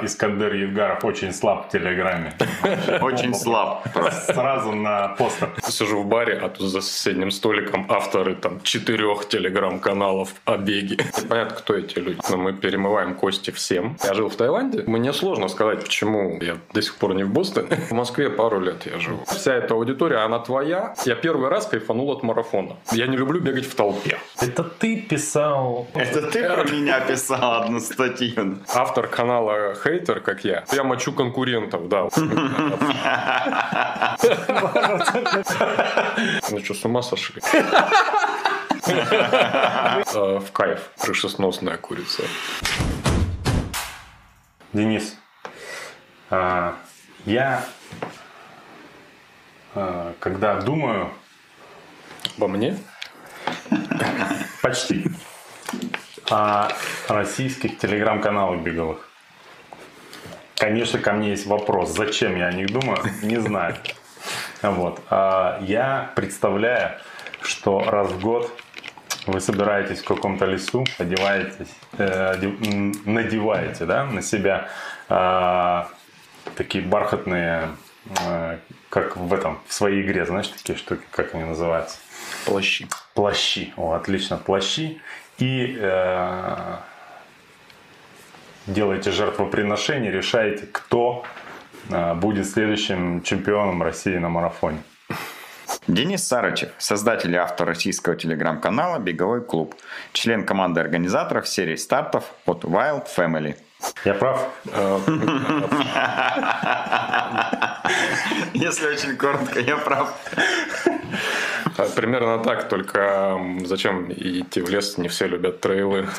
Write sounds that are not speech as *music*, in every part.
Искандер Едгаров очень слаб в Телеграме. *laughs* Очень слаб. Сразу на постер. Сижу в баре, а тут за соседним столиком авторы там четырех телеграм-каналов о беге. Понятно, кто эти люди. Но мы перемываем кости всем. Я жил в Таиланде. Мне сложно сказать, почему я до сих пор не в Бостоне. В Москве пару лет я живу. Вся эта аудитория, она твоя. Я первый раз кайфанул от марафона. Я не люблю бегать в толпе. Это ты писал... Это ты про меня писал одну статью. Автор канала хейтер, как я, я мочу конкурентов, да. Ну что, с ума сошли? Э, в кайф. Крышесносная курица. Денис, а, я а, когда думаю... Обо мне? Почти. О российских телеграм-каналах беговых. Конечно, ко мне есть вопрос, зачем я о них думаю, не знаю. Вот. А я представляю, что раз в год вы собираетесь в каком-то лесу, одеваетесь, э, надеваете да, на себя э, такие бархатные, э, как в этом, в своей игре, знаешь, такие штуки, как они называются? Плащи. Плащи, о, отлично, плащи. И э, делаете жертвоприношение, решаете, кто а, будет следующим чемпионом России на марафоне. Денис Сарычев, создатель и автор российского телеграм-канала «Беговой клуб», член команды организаторов серии стартов от Wild Family. Я прав? *laughs* Если очень коротко, я прав. А, примерно так, только зачем идти в лес, не все любят трейлы. *laughs*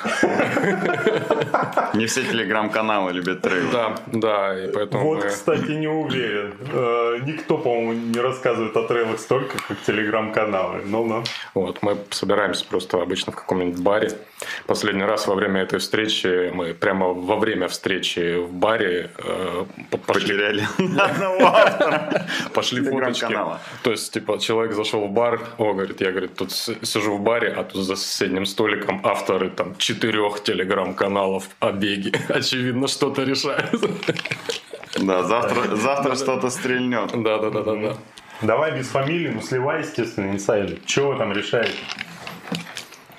Не все телеграм-каналы любят трейлы. Да, да, и поэтому... Вот, кстати, не уверен. Э, никто, по-моему, не рассказывает о трейлах столько, как телеграм-каналы. Ну, ну. Вот, мы собираемся просто обычно в каком-нибудь баре. Последний раз во время этой встречи мы прямо во время встречи в баре э, пошли... Потеряли *laughs* одного автора. Пошли фоточки. То есть, типа, человек зашел в бар, о, говорит, я, говорит, тут сижу в баре, а тут за соседним столиком авторы там четырех телеграм-каналов о беге. *laughs* Очевидно, что-то решают. Да, завтра, завтра что-то стрельнет. Да, да, да, да, да. Давай без фамилии, ну сливай, естественно, инсайды. Чего вы там решаете?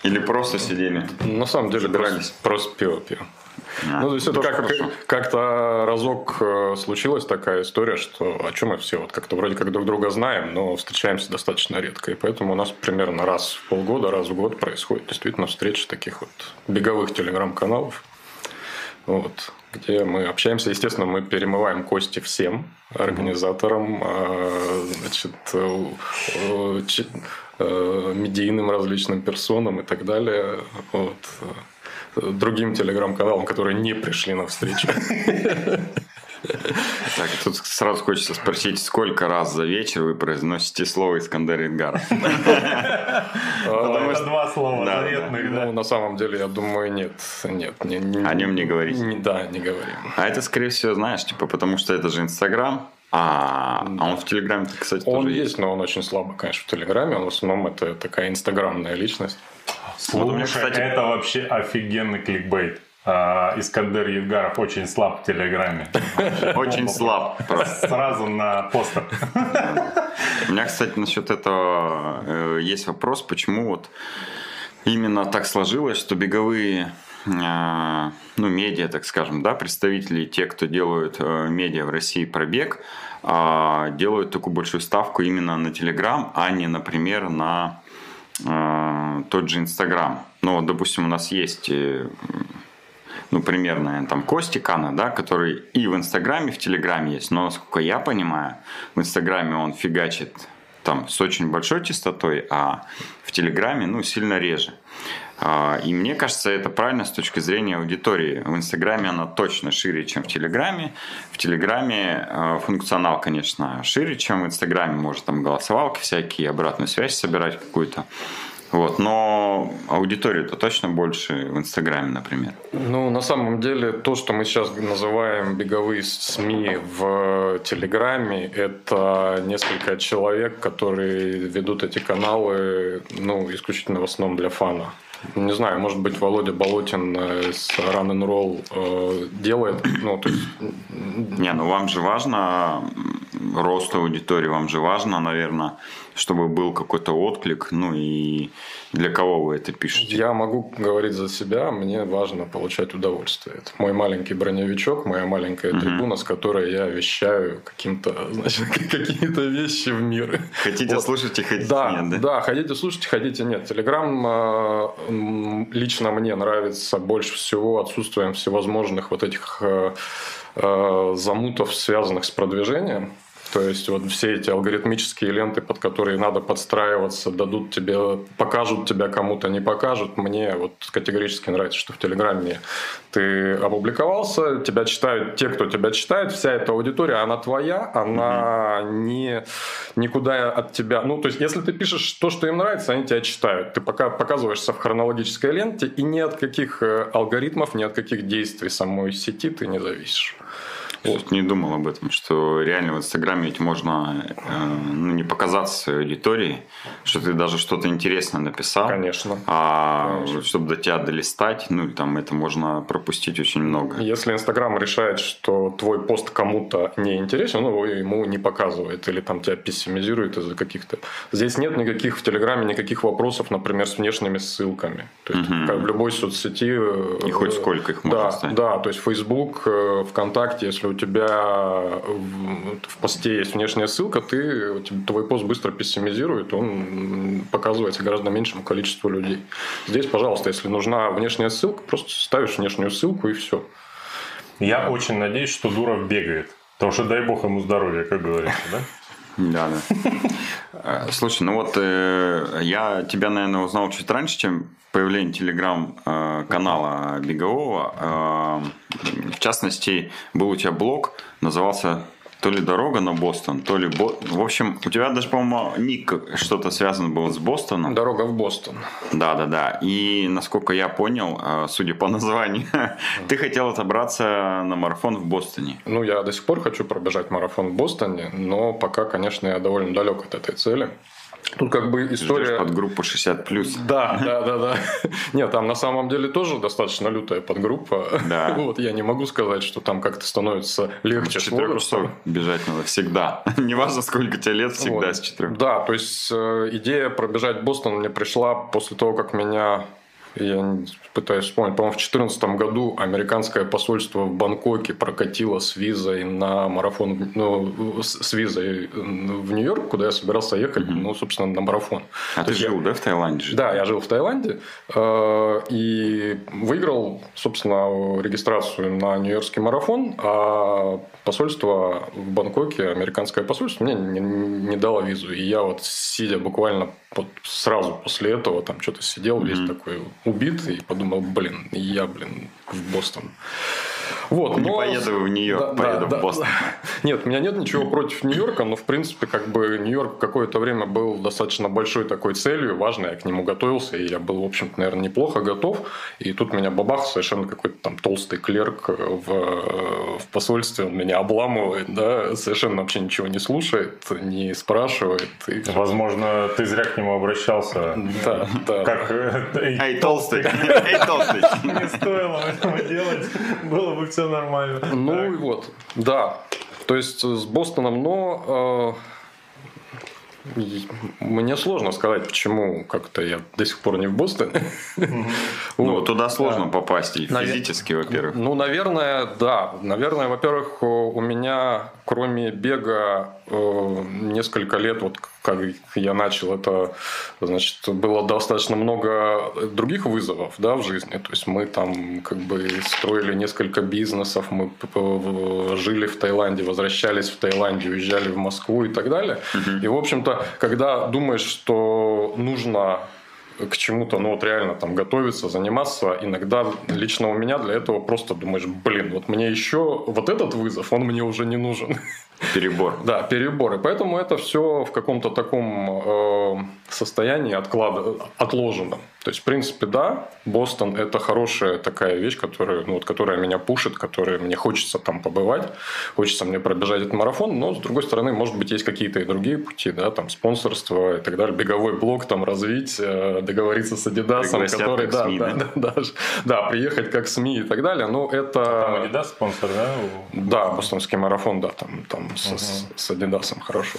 Или просто сидели? На самом деле, просто, просто пиво пьем. А, ну, то есть это как, как-то разок э, случилась такая история, что о чем мы все вот как-то вроде как друг друга знаем, но встречаемся достаточно редко. И поэтому у нас примерно раз в полгода, раз в год происходит действительно встреча таких вот беговых телеграм-каналов. Вот, где мы общаемся. Естественно, мы перемываем кости всем организаторам, а, значит, медийным различным персонам и так далее. Вот другим телеграм-каналам, которые не пришли на встречу. Так, тут сразу хочется спросить, сколько раз за вечер вы произносите слово Искандер Идгар? Потому что два слова заветных, да? Ну, на самом деле, я думаю, нет. Нет. О нем не говорите? Да, не говорим. А это, скорее всего, знаешь, типа, потому что это же Инстаграм, а, а он в Телеграме, кстати, Он тоже есть, но он очень слабо, конечно, в Телеграме. Он в основном это такая инстаграмная личность. Слушай, вот меня, кстати... это вообще офигенный кликбейт. А, Искандер Евгаров очень слаб в Телеграме. *laughs* Очень слаб. Сразу на постер. У меня, кстати, насчет этого э, есть вопрос, почему вот именно так сложилось, что беговые э, ну, медиа, так скажем, да, представители, те, кто делают э, медиа в России про бег, а, делают такую большую ставку именно на Телеграм, а не, например, на э, тот же Инстаграм. Ну, допустим, у нас есть, э, ну, примерно, там, Кости Кана, да, который и в Инстаграме, и в Телеграме есть. Но, насколько я понимаю, в Инстаграме он фигачит там с очень большой частотой, а в Телеграме, ну, сильно реже. А, и мне кажется, это правильно с точки зрения аудитории. В Инстаграме она точно шире, чем в Телеграме. В Телеграме а, функционал, конечно, шире, чем в Инстаграме. Может там голосовалки всякие, обратную связь собирать какую-то. Вот, но аудитория-то точно больше в Инстаграме, например. Ну, на самом деле, то, что мы сейчас называем беговые СМИ в Телеграме, это несколько человек, которые ведут эти каналы, ну, исключительно в основном для фана. Не знаю, может быть, Володя Болотин с Run and Roll э, делает. Ну, то есть... Не, ну вам же важно рост аудитории, вам же важно, наверное, чтобы был какой-то отклик, ну и для кого вы это пишете? Я могу говорить за себя, мне важно получать удовольствие. Это мой маленький броневичок, моя маленькая трибуна, с которой я вещаю каким-то, значит, *laughs* какие-то вещи в мир. Хотите вот. слушайте, хотите да, нет, да? Да, хотите слушать, хотите нет. Телеграм э, лично мне нравится больше всего отсутствием всевозможных вот этих э, э, замутов, связанных с продвижением. То есть вот все эти алгоритмические ленты, под которые надо подстраиваться, дадут тебе, покажут тебя кому-то, не покажут. Мне вот категорически нравится, что в Телеграме ты опубликовался, тебя читают те, кто тебя читает, вся эта аудитория, она твоя, она mm-hmm. не никуда от тебя. Ну, то есть, если ты пишешь то, что им нравится, они тебя читают. Ты пока показываешься в хронологической ленте, и ни от каких э, алгоритмов, ни от каких действий самой сети ты не зависишь. Вот. Не думал об этом, что реально в Инстаграме ведь можно э, ну, не показаться своей аудитории, что ты даже что-то интересное написал. Конечно. А Конечно. чтобы до тебя долистать, ну там это можно пропустить очень много. Если Инстаграм решает, что твой пост кому-то не интересен, ну ему не показывает или там тебя пессимизирует из-за каких-то. Здесь нет никаких в Телеграме никаких вопросов, например, с внешними ссылками. То есть угу. как в любой соцсети. И хоть сколько их можно да, ставить. Да, то есть Facebook, э, ВКонтакте, если у тебя в, посте есть внешняя ссылка, ты, твой пост быстро пессимизирует, он показывается гораздо меньшему количеству людей. Здесь, пожалуйста, если нужна внешняя ссылка, просто ставишь внешнюю ссылку и все. Я очень надеюсь, что Дуров бегает. Потому что дай бог ему здоровья, как говорится, да? Да, да. Слушай, ну вот э, я тебя, наверное, узнал чуть раньше, чем появление телеграм-канала Бегового. Э, в частности, был у тебя блог, назывался то ли дорога на Бостон, то ли... Бо... В общем, у тебя даже, по-моему, ник что-то связано было с Бостоном. Дорога в Бостон. Да, да, да. И, насколько я понял, э, судя по *laughs* названию, ты хотел отобраться на марафон в Бостоне. Ну, я до сих пор хочу пробежать марафон в Бостоне, но пока, конечно, я довольно далек от этой цели. Тут как бы история... Ждешь подгруппу 60 плюс. Да, да, да, да. *laughs* Нет, там на самом деле тоже достаточно лютая подгруппа. Да. *laughs* Вот я не могу сказать, что там как-то становится легче с возрастом. бежать надо всегда. *laughs* Неважно, сколько тебе лет, всегда вот. с 4. Да, то есть э, идея пробежать Бостон мне пришла после того, как меня я пытаюсь вспомнить, по-моему, в 2014 году американское посольство в Бангкоке прокатило с визой на марафон, ну, с визой в Нью-Йорк, куда я собирался ехать, mm-hmm. ну, собственно, на марафон. А То ты жил, я... да, в Таиланде? Жил? Да, я жил в Таиланде э, и выиграл, собственно, регистрацию на Нью-Йоркский марафон, а посольство в Бангкоке, американское посольство, мне не, не дало визу. И я вот, сидя буквально вот сразу после этого, там что-то сидел mm-hmm. весь такой убитый и подумал, блин, я, блин, в Бостон. Вот, не но... поеду в Нью-Йорк, да, поеду да, в Бостон. Да. *laughs* Нет, у меня нет ничего против Нью-Йорка, но в принципе как бы Нью-Йорк какое-то время был достаточно большой такой целью, важной, я к нему готовился, и я был, в общем-то, наверное, неплохо готов. И тут меня бабах совершенно какой-то там толстый клерк в, в посольстве, он меня обламывает, да, совершенно вообще ничего не слушает, не спрашивает. И... Возможно, ты зря к нему обращался. Да, да. Как Эй, *laughs* толстый, *laughs* эй, толстый. Не стоило этого делать, было бы все нормально. Ну и вот, да. То есть с Бостоном, но э, мне сложно сказать, почему как-то я до сих пор не в Бостоне. Ну, туда сложно попасть и физически, во-первых. Ну, наверное, да. Наверное, во-первых, у меня, кроме бега, э, несколько лет, вот как я начал, это, значит, было достаточно много других вызовов, да, в жизни. То есть мы там как бы строили несколько бизнесов, мы жили в Таиланде, возвращались в Таиланде, уезжали в Москву и так далее. И, в общем-то, когда думаешь, что нужно к чему-то, ну вот реально там готовиться, заниматься. Иногда лично у меня для этого просто думаешь, блин, вот мне еще вот этот вызов, он мне уже не нужен. Перебор. Да, перебор. И поэтому это все в каком-то таком э, состоянии отклада, отложено. То есть, в принципе, да, Бостон – это хорошая такая вещь, которая, ну, вот, которая меня пушит, которая мне хочется там побывать, хочется мне пробежать этот марафон, но, с другой стороны, может быть, есть какие-то и другие пути, да, там, спонсорство и так далее, беговой блог там развить, э, договориться с Адидасом, который, да, СМИ, да, да, да, да, да, приехать как СМИ и так далее, но это... Там Адидас спонсор, да? Да, бостонский марафон, да, там, там угу. с, с Адидасом хорошо.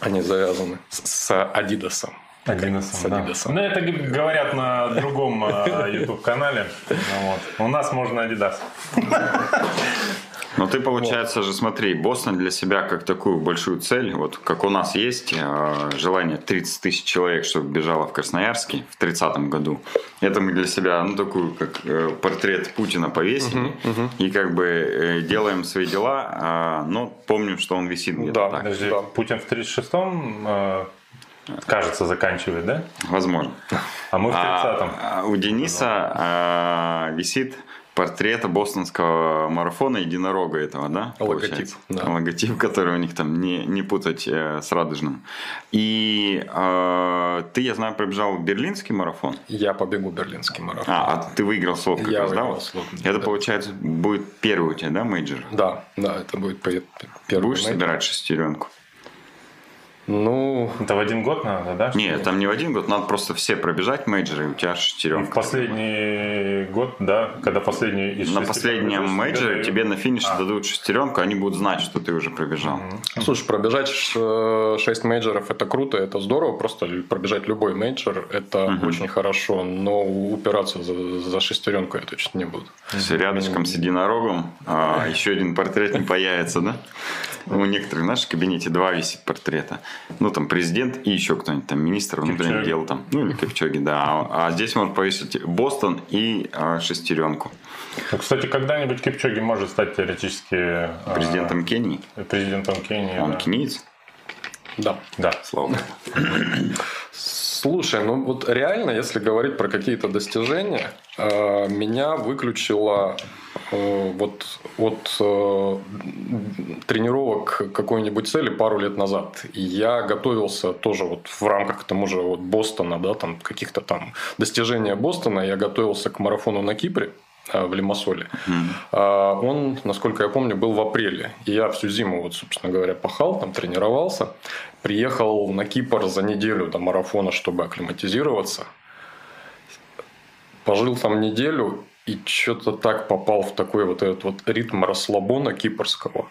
Они завязаны с, с Адидасом. Адидасом, да. Ну, это говорят на другом э, *laughs* YouTube-канале. Вот. У нас можно Адидас. *laughs* Но ты, получается вот. же, смотри, Бостон для себя как такую большую цель, вот как у нас есть э, желание 30 тысяч человек, чтобы бежало в Красноярске в 30 году. Это мы для себя, ну, такую, как э, портрет Путина повесили. Угу, угу. И как бы э, делаем свои дела, э, но помним, что он висит где-то да, так. Подожди, да. Путин в 36-м... Э Кажется, заканчивает, да? Возможно. А мы в 30-м. А, у Дениса а, висит портрета бостонского марафона единорога этого, да? Логотип. Да. Логотип, который у них там не, не путать э, с радужным. И э, ты, я знаю, пробежал берлинский марафон. Я побегу берлинский марафон. А, а ты выиграл слот как я раз, выиграл да? Слот, это, да. получается, будет первый у тебя, да, мейджор? Да, да, это будет первый Будешь мейджор. собирать шестеренку? Ну, Это в один год надо, да? Нет, там не в один год, надо просто все пробежать мейджоры, и у тебя И в шестеренка. последний год, да, когда последний из На последнем мейджоре тебе на финише А. дадут шестеренку, они будут знать, что ты уже пробежал. слушай, пробежать 6 мейджоров это круто, это здорово, просто пробежать любой мейджор это очень хорошо, но упираться за, за шестеренку я точно не буду. Есть рядышком с единорогом а, *laughs* еще один портрет не появится, да? У некоторых в нашем кабинете два висит портрета. Ну, там президент и еще кто-нибудь, там министр внутренних Кипчоги. дел, там, ну или Кипчоги, да. А, а здесь можно повесить Бостон и а, шестеренку. Ну, кстати, когда-нибудь Кипчоги может стать теоретически а, Президентом Кении. президентом Кении. Он да. кенийец, Да. Да. слава богу. *clears throat* Слушай, ну вот реально, если говорить про какие-то достижения, э, меня выключило э, вот от э, тренировок какой-нибудь цели пару лет назад. И я готовился тоже вот в рамках тому же вот Бостона, да, там каких-то там достижения Бостона, я готовился к марафону на Кипре э, в Лимассоле. А, Он, насколько я помню, был в апреле. И я всю зиму, вот, собственно говоря, пахал, там тренировался. Приехал на Кипр за неделю до марафона, чтобы акклиматизироваться. Пожил там неделю и что-то так попал в такой вот этот вот ритм расслабона кипрского,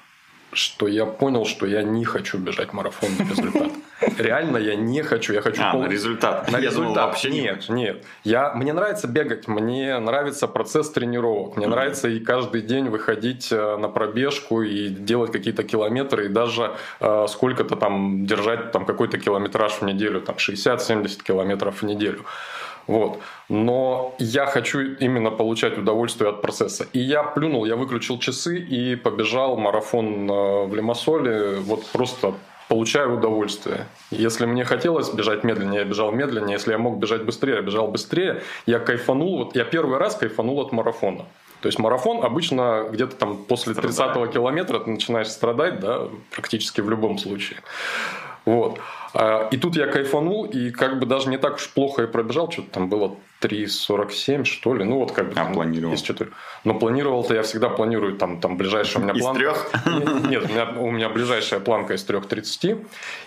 что я понял, что я не хочу бежать марафон на результат. *laughs* Реально я не хочу. Я хочу А, пол- на результат. на Я думал, результат. вообще не нет, нет. Я, мне нравится бегать, мне нравится процесс тренировок, мне нравится и каждый день выходить э, на пробежку и делать какие-то километры, и даже э, сколько-то там держать там какой-то километраж в неделю, там 60-70 километров в неделю. Вот. Но я хочу именно получать удовольствие от процесса. И я плюнул, я выключил часы и побежал марафон э, в Лимассоле. Вот просто получаю удовольствие. Если мне хотелось бежать медленнее, я бежал медленнее. Если я мог бежать быстрее, я бежал быстрее. Я кайфанул. Вот я первый раз кайфанул от марафона. То есть марафон обычно где-то там после 30-го километра ты начинаешь страдать, да, практически в любом случае. Вот. А, И тут я кайфанул, и как бы даже не так уж плохо и пробежал, что-то там было 3.47, что ли. Ну, вот как бы... А там планировал? из четырех. Но планировал-то я всегда планирую, там, там ближайшая у меня Из планка... трех? Нет, у меня, у меня ближайшая планка из 3.30.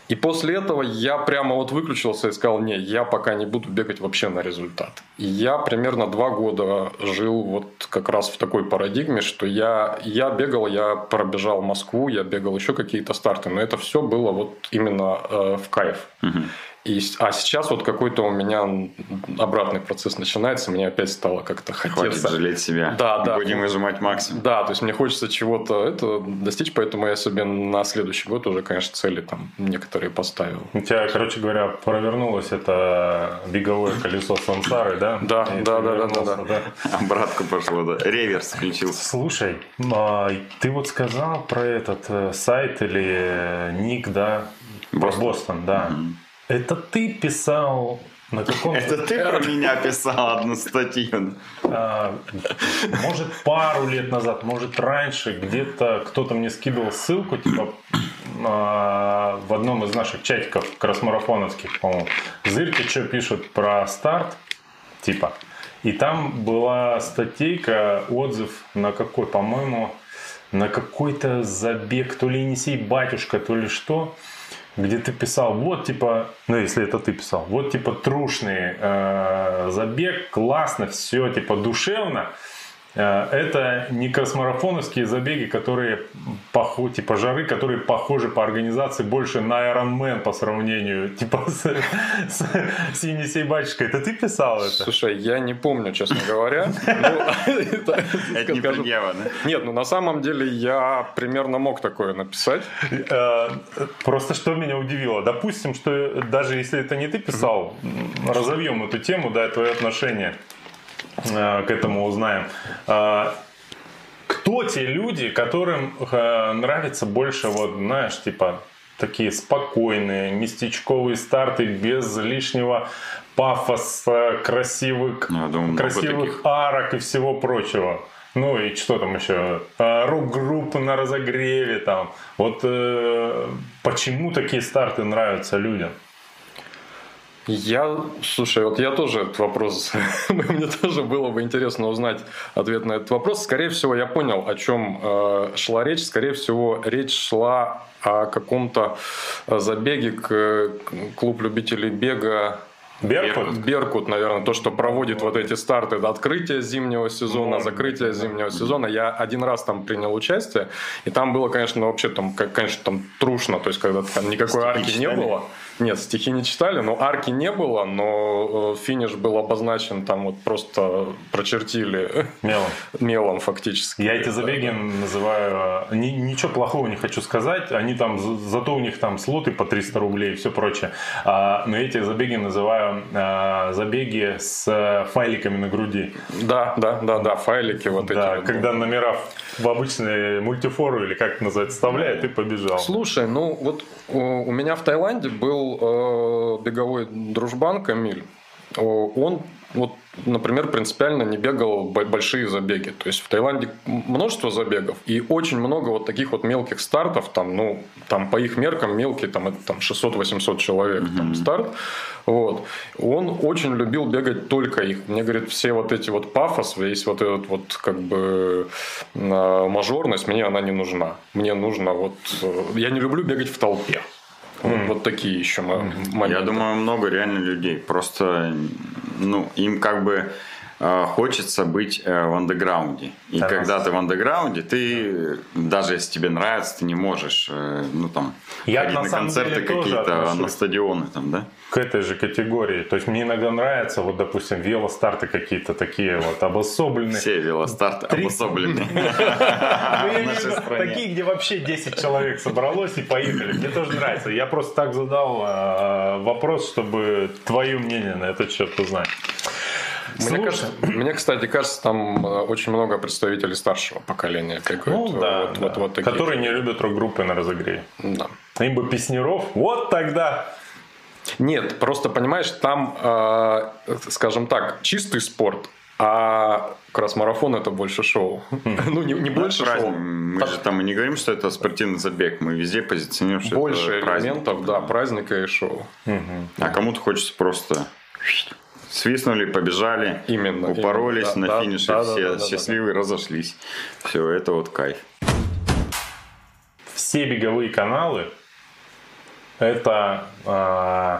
И после этого я прямо вот выключился и сказал, не, я пока не буду бегать вообще на результат. И я примерно два года жил вот как раз в такой парадигме, что я, я бегал, я пробежал Москву, я бегал еще какие-то старты, но это все было вот именно э, в кайф. И, а сейчас вот какой-то у меня обратный процесс начинается, мне опять стало как-то Хватит хотеться. жалеть себя. Да, да. Будем выжимать максимум. Да, то есть мне хочется чего-то это достичь, поэтому я себе на следующий год уже, конечно, цели там некоторые поставил. У тебя, короче говоря, провернулось это беговое колесо сансары, да? Да, И да, да, да, вернулся, да, Обратку пошло, да. Реверс включился. Слушай, а, ты вот сказал про этот э, сайт или э, ник, да? Бостон, да. Это ты писал На каком... Это ты про меня писал одну статью. А, может, пару лет назад, может, раньше, где-то кто-то мне скидывал ссылку, типа, а, в одном из наших чатиков кросмарафоновских, по-моему. Зырки что пишут про старт, типа. И там была статейка, отзыв на какой, по-моему, на какой-то забег, то ли Енисей батюшка, то ли что где ты писал, вот типа, ну если это ты писал, вот типа трушный э, забег, классно, все типа душевно, это не кросмарафоновские забеги, которые похожи, типа жары, которые похожи по организации больше на Ironman по сравнению *laughs* типа с, с, с Енисей Батюшкой. Это ты писал это? Слушай, я не помню, честно говоря. *laughs* Ну, это не предъява, Нет, ну на самом деле я примерно мог такое написать. Э, просто что меня удивило. Допустим, что даже если это не ты писал, разовьем эту тему, да, твое отношение Э, к этому узнаем. А, кто те люди, которым э, нравится больше, вот, знаешь, типа такие спокойные, местечковые старты без лишнего пафоса, красивых, думаю, красивых арок и всего прочего. Ну и что там еще? Рок-группы на разогреве там. Вот э, почему такие старты нравятся людям? Я, слушай, вот я тоже этот вопрос, *laughs* мне тоже было бы интересно узнать ответ на этот вопрос. Скорее всего, я понял, о чем э, шла речь. Скорее всего, речь шла о каком-то забеге к клуб любителей бега Беркут? Беркут, наверное, то, что проводит вот эти старты до открытия зимнего сезона, закрытия зимнего сезона. Я один раз там принял участие, и там было, конечно, вообще там, конечно, там трушно, то есть когда там никакой арки не было. Нет, стихи не читали, но арки не было, но э, финиш был обозначен, там вот просто прочертили *laughs* мелом, мелом фактически. Я эти забеги да. называю, э, ничего плохого не хочу сказать, они там, зато у них там слоты по 300 рублей и все прочее, а, но эти забеги называю а, забеги с файликами на груди. Да, да, да, да, файлики вот эти. Да, вот. когда номера в обычные мультифору или как это называется, вставляет и побежал. Слушай, ну вот у меня в Таиланде был э, беговой дружбан Камиль. Он вот, например, принципиально не бегал большие забеги. То есть в Таиланде множество забегов и очень много вот таких вот мелких стартов, там, ну, там по их меркам мелкие, там, это там 600-800 человек mm-hmm. там старт. Вот. Он очень любил бегать только их. Мне говорит, все вот эти вот пафос, весь вот этот вот как бы а, мажорность, мне она не нужна. Мне нужно вот... Э, я не люблю бегать в толпе. Mm. Вот такие еще моменты. Я думаю, много реально людей. Просто, ну, им как бы хочется быть э, в андеграунде. И да, когда ты в андеграунде, ты, даже если тебе нравится, ты не можешь, э, ну там, Я ходить на, на концерты какие-то, на стадионы там, да? К этой же категории. То есть мне иногда нравятся, вот, допустим, велостарты какие-то такие вот обособленные. Все велостарты обособленные. *laughs* Ну, такие, где вообще 10 человек собралось и поехали. Мне тоже нравится. Я просто так задал вопрос, чтобы твое мнение на этот счет узнать. Мне, кажется, мне, кстати, кажется, там э, очень много представителей старшего поколения бегают. Ну, да, вот, да. Вот, вот такие. Которые не любят рок-группы на разогреве. Да. Им бы песнеров, вот тогда нет, просто понимаешь, там, э, скажем так, чистый спорт, а кросс-марафон это больше шоу. *laughs* ну, не, не больше шоу. Мы же там и не говорим, что это спортивный забег. Мы везде позиционируем, что больше это элементов, да, праздника и шоу. А кому-то хочется просто свистнули, побежали, именно, упоролись именно, на да, финише, да, все да, да, счастливые да, да. разошлись. Все, это вот кайф. Все беговые каналы это э,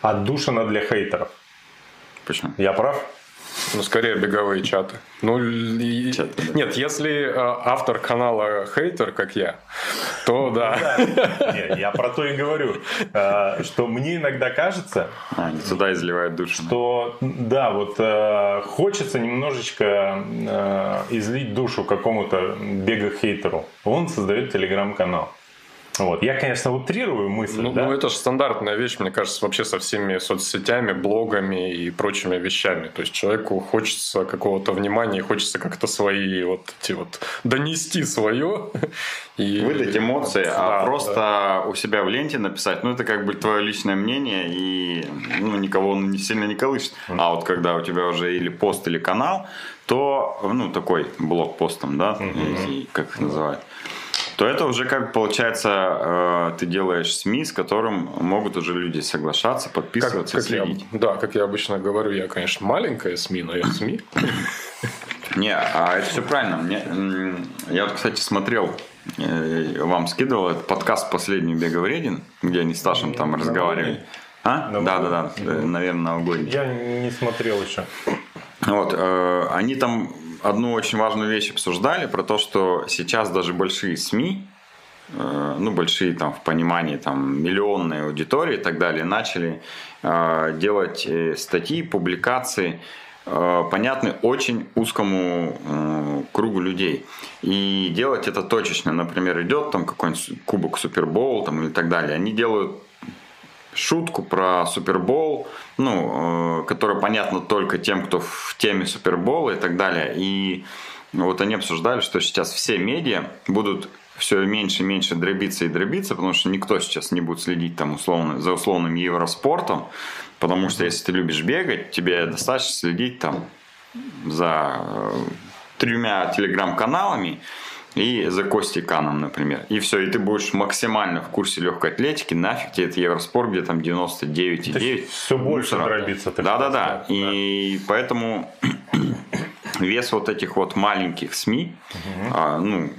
отдушина для хейтеров. Почему? Я прав? Ну, скорее беговые чаты. Ну, и... Чат, да. нет, если э, автор канала хейтер, как я, то ну да. Нет, я про то и говорю, э, что мне иногда кажется... А, они сюда изливают душу. Что, да, вот э, хочется немножечко излить душу какому-то бега-хейтеру. Он создает телеграм-канал. Вот. Я, конечно, утрирую мысль. Ну, да? ну, это же стандартная вещь, мне кажется, вообще со всеми соцсетями, блогами и прочими вещами. То есть человеку хочется какого-то внимания, хочется как-то свои вот эти вот донести свое. *laughs* И... Выдать эмоции, а да, а просто да. у себя в ленте написать, ну это как бы твое личное мнение и ну, никого он не сильно не колышет. А вот когда у тебя уже или пост, или канал, то, ну, такой блог постом, да, mm-hmm. как их называют, то это уже как получается, э, ты делаешь СМИ, с которым могут уже люди соглашаться, подписываться, как, как следить. Я, да, как я обычно говорю, я, конечно, маленькая СМИ, но я СМИ. Не, а это все правильно. Мне, я кстати, смотрел, э, вам скидывал этот подкаст «Последний беговреден», где они с Ташем там разговаривали. А? Да, да, да, наверное, новогодний. Я не смотрел еще. Вот, э, они там одну очень важную вещь обсуждали, про то, что сейчас даже большие СМИ, э, ну, большие там в понимании там миллионные аудитории и так далее, начали э, делать э, статьи, публикации, понятны очень узкому кругу людей. И делать это точечно. Например, идет там какой-нибудь кубок Супербоул там, или так далее. Они делают шутку про Супербол, ну, э, которая понятна только тем, кто в теме Супербола и так далее. И вот они обсуждали, что сейчас все медиа будут все меньше и меньше дробиться и дробиться, потому что никто сейчас не будет следить там условно, за условным Евроспортом, потому что если ты любишь бегать, тебе достаточно следить там за э, тремя телеграм-каналами, и за Костей Каном, например. И все, и ты будешь максимально в курсе легкой атлетики, нафиг тебе это Евроспорт, где там 99,9. Все больше дробиться. Да-да-да. И поэтому *clears throat* вес вот этих вот маленьких СМИ, угу. а, ну,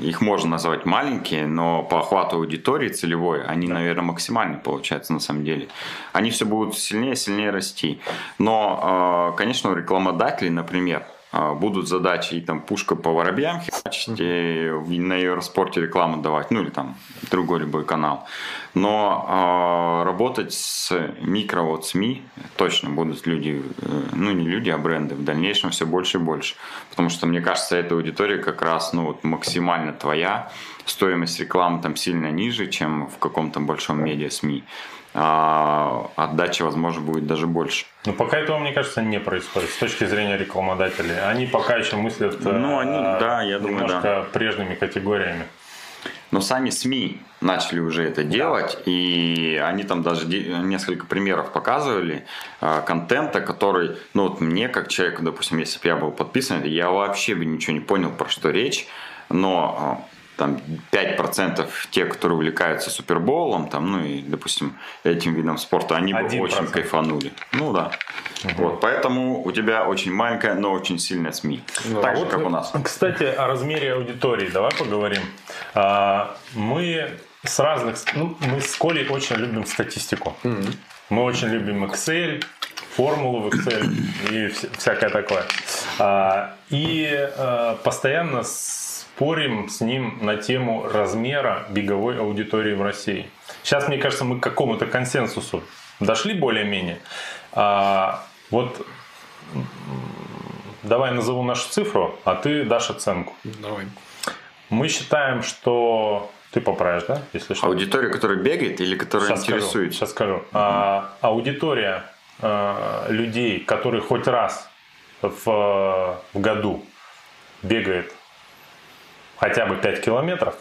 их можно назвать маленькие, но по охвату аудитории целевой они, да. наверное, максимальные получаются на самом деле. Они все будут сильнее и сильнее расти. Но, а, конечно, у рекламодателей, например, будут задачи и там пушка по воробьям херачить, и на Евроспорте рекламу давать, ну или там другой любой канал. Но э, работать с микро вот СМИ точно будут люди, э, ну не люди, а бренды в дальнейшем все больше и больше. Потому что мне кажется, эта аудитория как раз ну вот максимально твоя, стоимость рекламы там сильно ниже, чем в каком-то большом медиа СМИ а отдача, возможно, будет даже больше. Но пока этого, мне кажется, не происходит с точки зрения рекламодателей. Они пока еще мыслят ну, они, а, да, я думаю, немножко да. прежними категориями. Но сами СМИ начали уже это делать, да. и они там даже несколько примеров показывали э, контента, который, ну вот мне как человеку, допустим, если бы я был подписан, я вообще бы ничего не понял, про что речь, но там 5% тех, которые увлекаются суперболом, там, ну и, допустим, этим видом спорта, они бы очень кайфанули. Ну да. Угу. Вот, поэтому у тебя очень маленькая, но очень сильная СМИ. Ну, так а же, вот, как у нас. Кстати, о размере аудитории давай поговорим. А, мы с разных... Ну, мы с Колей очень любим статистику. Угу. Мы очень любим Excel, формулу в Excel и всякое такое. А, и постоянно с спорим с ним на тему размера беговой аудитории в России. Сейчас, мне кажется, мы к какому-то консенсусу дошли более-менее. А, вот давай назову нашу цифру, а ты дашь оценку. Давай. Мы считаем, что ты поправишь, да, если что. Аудитория, которая бегает или которая сейчас интересует? Скажу, сейчас скажу. Mm-hmm. А, аудитория а, людей, которые хоть раз в, в году бегает хотя бы 5 километров,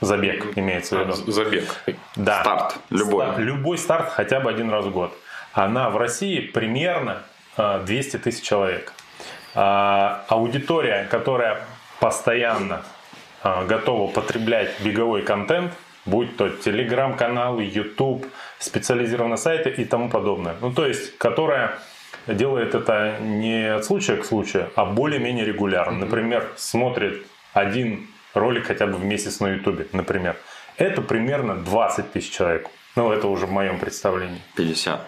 забег имеется в виду. Забег. Да. Старт. Любой. Старт, любой старт хотя бы один раз в год. Она в России примерно 200 а, тысяч человек. А, аудитория, которая постоянно а, готова потреблять беговой контент, будь то телеграм-каналы, YouTube, специализированные сайты и тому подобное. Ну, то есть, которая делает это не от случая к случаю, а более-менее регулярно. Например, смотрит один ролик хотя бы в месяц на Ютубе, например. Это примерно 20 тысяч человек. Ну, это уже в моем представлении. 50.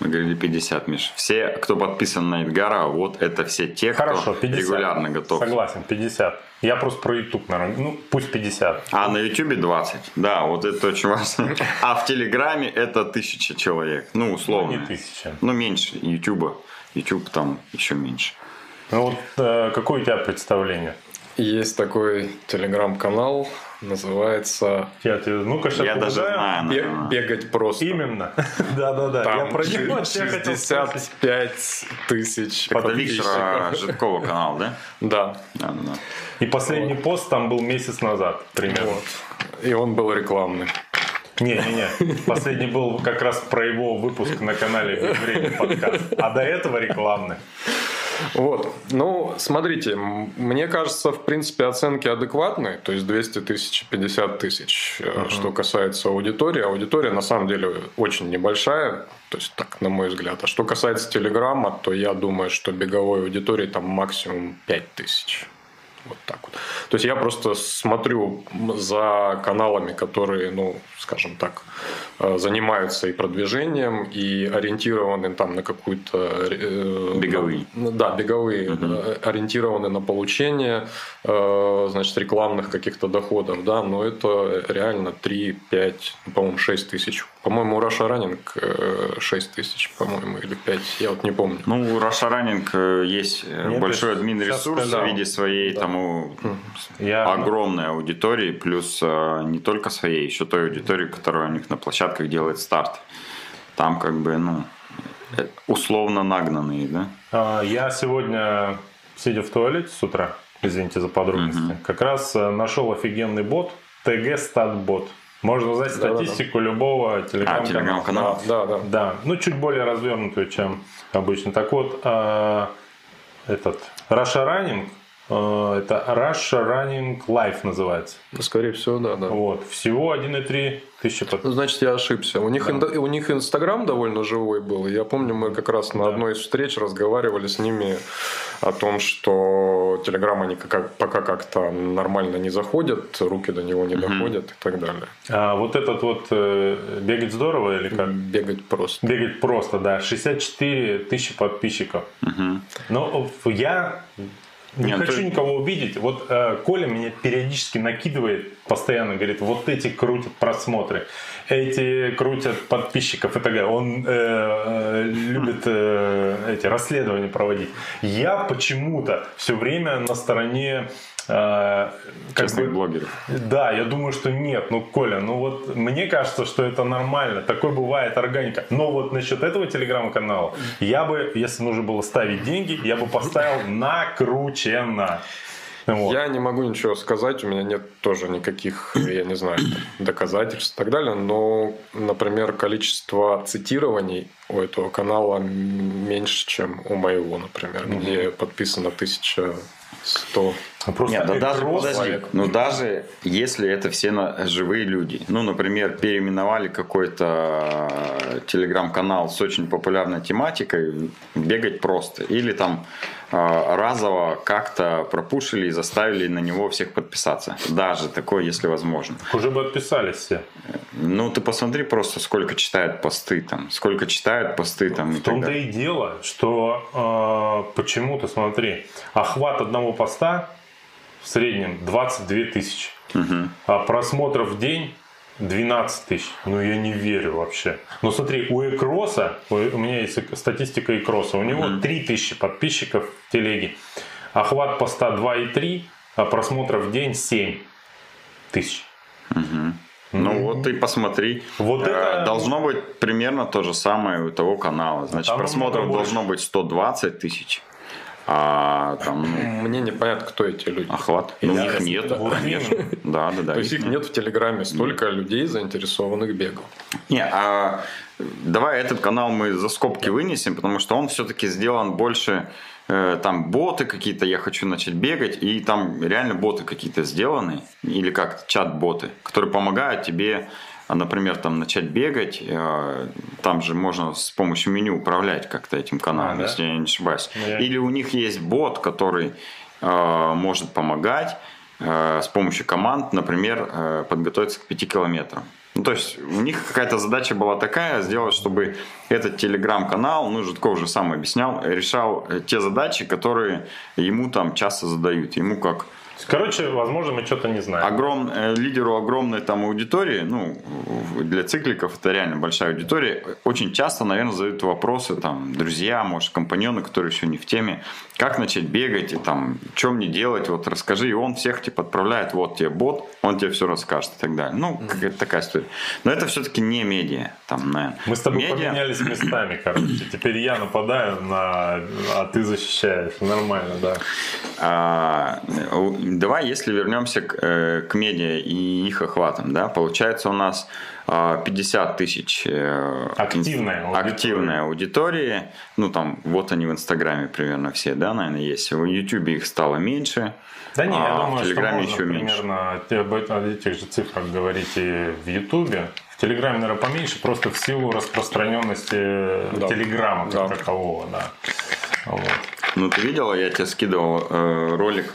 Мы говорили 50, Миш. Все, кто подписан на Эдгара, вот это все те, Хорошо, кто 50. регулярно готов. Согласен, 50. Я просто про YouTube, наверное. Ну, пусть 50. А на YouTube 20. Да, вот это очень важно. А в Телеграме это тысяча человек. Ну, условно. Ну, не тысяча. Ну, меньше YouTube. YouTube там еще меньше. Ну, вот э, какое у тебя представление? Есть такой телеграм-канал, называется Я, тебе- ну-ка, сейчас Я даже знаю. «Бе- наверное. «Бегать просто». Именно. *laughs* Да-да-да. Я про него ши- тебя хотел спросить. 65 тысяч Это Виктора подписчиков. Житкова канал, да? Да, Да, да, да. И последний пост там был месяц назад, примерно. вот. И он был рекламный. Не-не-не. Последний был как раз про его выпуск на канале «Время подкаст». А до этого рекламный. Вот. Ну, смотрите, мне кажется, в принципе, оценки адекватные, то есть 200 тысяч, 50 тысяч, э, что касается аудитории. Аудитория, на самом деле, очень небольшая, то есть так, на мой взгляд. А что касается Телеграма, то я думаю, что беговой аудитории там максимум 5 тысяч. Вот так вот. То есть я просто смотрю за каналами, которые, ну, скажем так, э, занимаются и продвижением, и ориентированы там на какую-то... э, Беговые. на- да, беговые, э, ориентированы на получение, э, значит, рекламных каких-то доходов, да, но это реально 3, 5, ну, по-моему, 6 тысяч. По-моему, Russia Running 6 тысяч, по-моему, или 5, я вот не помню. Ну, у Russia Running э, есть э, Нет, большой то есть админ сейчас ресурс в виде своей тому Я- огромной аудитории, плюс э, не только своей, еще той аудитории, которая у них на площадках делает старт. Там как бы, ну, условно нагнанные, да? А, Я сегодня, сидя в туалете с утра, извините за подробности, как раз нашел офигенный бот, TG Statbot. Можно узнать статистику любого А, телеграм-канала. телеграм-канал. Да, да. Да, ну чуть более развернутую, чем обычно. Так вот, а, этот Russia Running, а, это Russia Running Live называется. Ну, Скорее всего, да, да. Вот, всего 1,3 Ну, подписчиков. значит, я ошибся. У них, инда- у них Инстаграм довольно живой был. Я помню, мы как раз на одной из встреч разговаривали с ними о том, что Телеграм они как- пока как-то нормально не заходят, руки до него не доходят и так далее. А вот этот вот э, бегать здорово или как? Бегать просто. Бегать просто, да. 64 тысячи подписчиков. Но я не Не, ну, хочу ты- никого увидеть. Вот э, Коля меня периодически накидывает, постоянно говорит, вот эти крутят просмотры, эти крутят подписчиков и так далее. Он э, э, любит э, эти расследования проводить. Я почему-то все время на стороне как Честных бы- блогеров. да, я думаю, что нет. Ну, Коля, ну вот мне кажется, что это нормально. Такой бывает органика. Но вот насчет этого телеграм-канала я бы, если нужно было ставить деньги, я бы поставил накручено. Вот. Я не могу ничего сказать, у меня нет тоже никаких, я не знаю, доказательств и так далее, но, например, количество цитирований у этого канала меньше, чем у моего, например, где подписано 1100. Ну, Просто Нет, да даже, подожди, ну даже если это все на- живые люди, ну, например, переименовали какой-то э, телеграм-канал с очень популярной тематикой, бегать просто, или там э, разово как-то пропушили и заставили на него всех подписаться, даже такое, если возможно. Уже бы отписались все. Ну, ты посмотри просто, сколько читают посты там, сколько читают посты там В том-то и дело, что э, почему-то, смотри, охват одного поста в среднем 22 тысячи. А просмотров в день 12 тысяч. Ну, я не верю вообще. Но смотри, у Экроса, у, у меня есть статистика Экроса, у него 3 тысячи подписчиков в телеге. Охват поста 2,3, а просмотров в день 7 тысяч. Ну вот ты посмотри. Вот Э, это- Должно быть примерно то же самое у того канала. Значит, Там просмотров должно быть 120 тысяч. А там ну, Мне непонятно, кто эти люди. охват. Ну, них нет. Вот конечно. Да, да, да. То есть их нет в Телеграме столько людей, заинтересованных бегом. Не, а давай этот канал мы за скобки вынесем, потому что он все-таки сделан больше э, там боты какие-то, я хочу начать бегать, и там реально боты какие-то сделаны, или как чат-боты, которые помогают тебе, например, там начать бегать, э, там же можно с помощью меню управлять как-то этим каналом, А, да? если я не ошибаюсь. Ну, я- Или у них есть бот, который э, может помогать э, с помощью команд, например, подготовиться к 5 километрам. Ну, то есть у них какая-то задача была такая, сделать, чтобы этот телеграм-канал, ну, Житков же сам объяснял, решал те задачи, которые ему там часто задают. Ему как Короче, возможно, мы что-то не знаем. Огром, э, лидеру огромной там аудитории, ну, для цикликов это реально большая аудитория, очень часто, наверное, задают вопросы там друзья, может, компаньоны, которые еще не в теме, как начать бегать и там, что мне делать, вот расскажи, и он всех типа отправляет, вот тебе бот, он тебе все расскажет и так далее. Ну, какая-то такая история. Но это все-таки не медиа, там, наверное. Мы с тобой медиа... поменялись местами, короче. Теперь я нападаю на, а ты защищаешь. Нормально, да. А, давай, если вернемся к, э, к медиа и их охватам, да, получается у нас 50 а, тысяч э, активная аудитория. активной аудитории. Ну, там, вот они в Инстаграме примерно все, да, наверное, есть. В Ютубе их стало меньше. Да не, а я думаю, в Телеграме что можно еще примерно меньше. об этих же цифрах говорить и в Ютубе. В Телеграме, наверное, поменьше, просто в силу распространенности да. Телеграма как да. такового, да. Вот. Ну, ты видела, я тебе скидывал э, ролик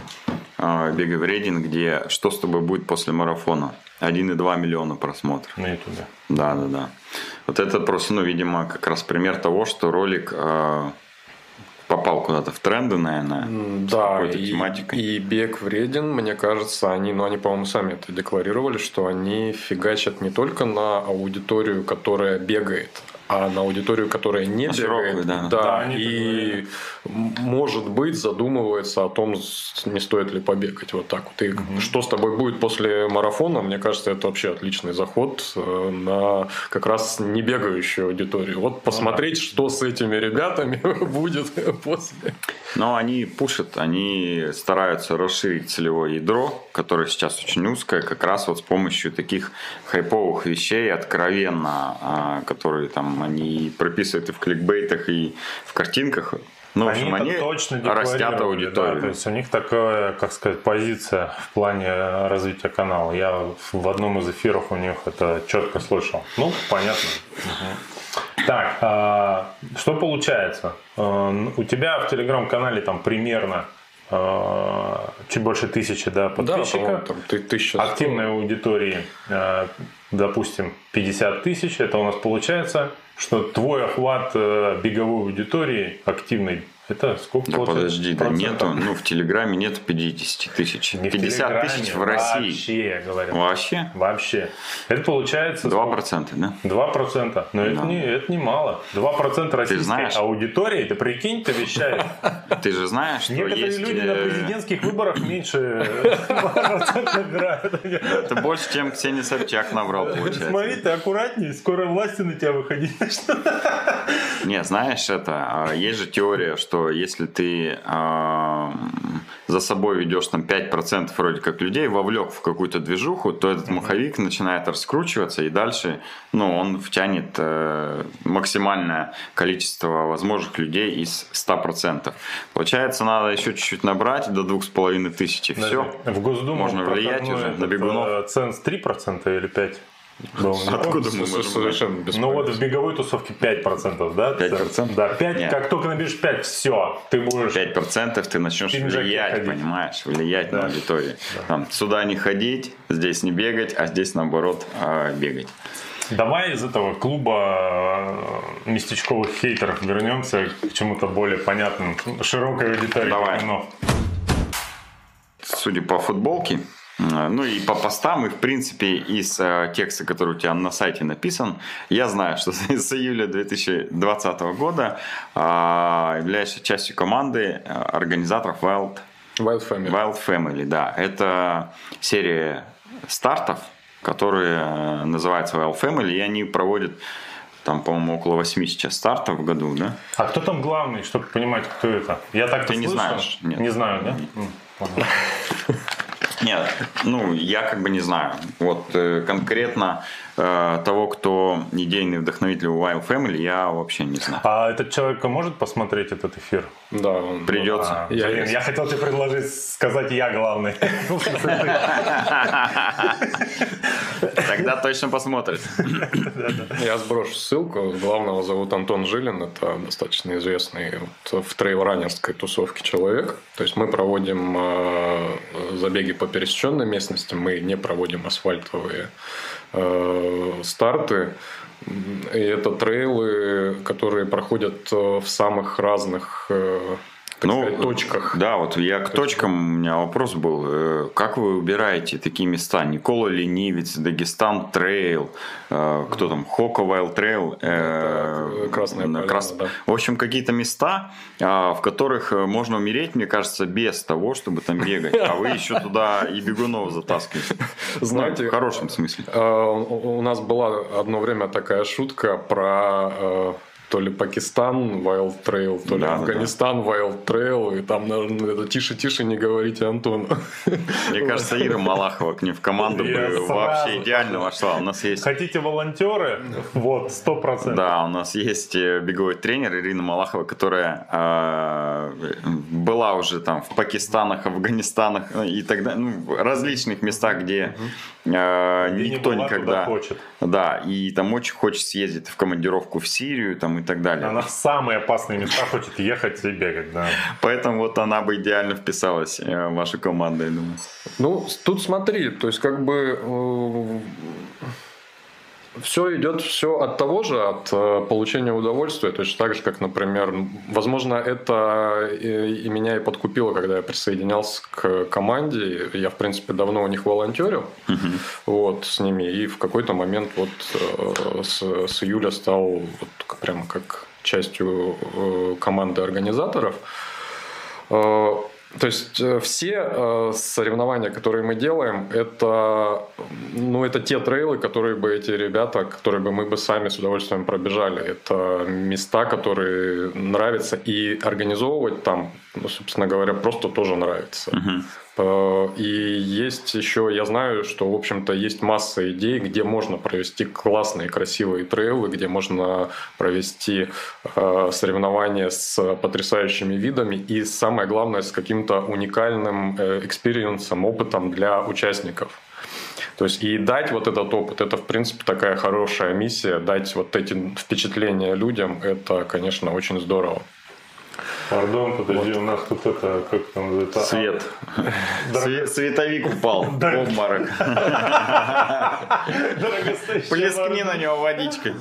э, «Бегай в рейдинг», где «Что с тобой будет после марафона?» 1,2 миллиона просмотров. На ютубе. Да, да, да. Вот это просто, ну, видимо, как раз пример того, что ролик э, попал куда-то в тренды, наверное, да, с и, тематикой. И бег вреден, мне кажется, они, ну, они, по-моему, сами это декларировали, что они фигачат не только на аудиторию, которая бегает, а на аудиторию, которая не на бегает, да, да, да и может быть задумывается о том, не стоит ли побегать вот так вот. И угу. что с тобой будет после марафона, мне кажется, это вообще отличный заход э, на как раз не бегающую аудиторию. Вот посмотреть, ну, да. что с этими ребятами *laughs* будет после. Но они пушат, они стараются расширить целевое ядро, которое сейчас очень узкое, как раз вот с помощью таких хайповых вещей, откровенно, а, которые там они прописывают и в кликбейтах, и в картинках. Ну, в общем, они, точно растят аудиторию. Да, то есть у них такая, как сказать, позиция в плане развития канала. Я в одном из эфиров у них это четко слышал. Ну, понятно. Угу. Так, а, что получается? А, у тебя в телеграм-канале там примерно а, чуть больше тысячи да, подписчиков. Да, там, тысяча Активной аудитории, допустим, 50 тысяч. Это у нас получается что твой охват э, беговой аудитории активной это сколько Да подожди, да нету, ну в Телеграме нет 50 тысяч. Не 50 тысяч в России. Вообще, я говорю. Вообще? Вообще. Это получается... 2%, да? 2%. Но да. это, не, это немало. 2% российской знаешь, аудитории, ты прикинь, ты вещаешь. *laughs* Ты же знаешь, что Некоторые есть... люди на э, президентских выборах меньше *laughs* набирают. Это больше, чем Ксения Собчак набрал, получается. Смотри, ты аккуратнее, скоро власти на тебя выходить Не, знаешь, это, а, есть же теория, что если ты э, за собой ведешь там 5% вроде как людей, вовлек в какую-то движуху, то этот маховик начинает раскручиваться, и дальше ну, он втянет э, максимальное количество возможных людей из 100%. Получается, надо еще чуть-чуть набрать до 2500, и все. В Госдуму можно влиять уже на бегунов. Э, ценз 3% или 5%? Да, Откуда мы можем совершенно Ну вот в беговой тусовке 5%, да? 5%? Да, 5, Нет. как только наберешь 5, все, ты будешь... 5% ты начнешь влиять, ходить. понимаешь, влиять да. на аудиторию. Да. Там, сюда не ходить, здесь не бегать, а здесь наоборот а, бегать. Давай из этого клуба э, местечковых хейтеров вернемся к чему-то более понятному, широкой аудитории. Давай. Судя по футболке, ну и по постам, и в принципе из э, текста, который у тебя на сайте написан, я знаю, что *laughs* с июля 2020 года э, являешься частью команды э, организаторов Wild, Wild Family. Wild Family, да. Это серия стартов, которые э, называются Wild Family, и они проводят там, по-моему, около 8 сейчас стартов в году, да? А кто там главный, чтобы понимать, кто это? Я так Ты не знаешь? Нет. Не знаю, да? Нет, *laughs* ну, я как бы не знаю. Вот э, конкретно того, кто идейный вдохновитель Wild Family, я вообще не знаю. А этот человек может посмотреть этот эфир? Да, он придется. А, я, блин, я хотел тебе предложить сказать я главный. Тогда точно посмотрит. Я сброшу ссылку. Главного зовут Антон Жилин. Это достаточно известный в трейл-раннерской тусовке человек. То есть мы проводим э, забеги по пересеченной местности. Мы не проводим асфальтовые э, старты. И это трейлы, которые проходят э, в самых разных ну, сказать, точках. Да, вот я к точкам, у меня вопрос был. Э, как вы убираете такие места? Никола Ленивец, Dagestan Trail, э, кто там, Hoka Wild Trail, э, Красная поляна, крас... да. В общем, какие-то места, а, в которых можно умереть, мне кажется, без того, чтобы там бегать. А вы еще туда и бегунов затаскиваете. Знаете, в хорошем смысле. У нас была одно время такая шутка про то ли Пакистан Wild Trail, то ли да, Афганистан да. Wild Trail, и там, наверное, это тише-тише не говорите Антону. Мне кажется, Ира Малахова к ним в команду бы вообще идеально вошла. У нас есть... Хотите волонтеры? Вот, сто процентов. Да, у нас есть э, беговой тренер Ирина Малахова, которая э, была уже там в Пакистанах, Афганистанах э, и так далее, ну, различных местах, где э, никто никогда... Хочет. Да, и там очень хочет съездить в командировку в Сирию, там и так далее. Она в самые опасные места хочет ехать и бегать, да. Поэтому вот она бы идеально вписалась э, в вашу команду, я думаю. Ну, тут смотри, то есть как бы э, все идет все от того же, от э, получения удовольствия, точно так же, как, например, возможно, это и, и меня и подкупило, когда я присоединялся к команде. Я, в принципе, давно у них волонтерил угу. вот, с ними, и в какой-то момент вот э, с, с июля стал вот, прямо как частью э, команды организаторов. То есть э, все э, соревнования, которые мы делаем, это, ну, это те трейлы, которые бы эти ребята, которые бы мы бы сами с удовольствием пробежали. Это места, которые нравятся, и организовывать там, ну, собственно говоря, просто тоже нравится. Uh-huh. Э, и есть еще, я знаю, что, в общем-то, есть масса идей, где можно провести классные, красивые трейлы, где можно провести э, соревнования с потрясающими видами и, самое главное, с каким-то уникальным э, экспириенсом, опытом для участников. То есть и дать вот этот опыт, это в принципе такая хорошая миссия, дать вот эти впечатления людям, это, конечно, очень здорово. Пардон, подожди, вот. у нас тут это, как там называется? Свет. Свет. Световик упал. Обморок. *laughs* Плескни на него водичкой.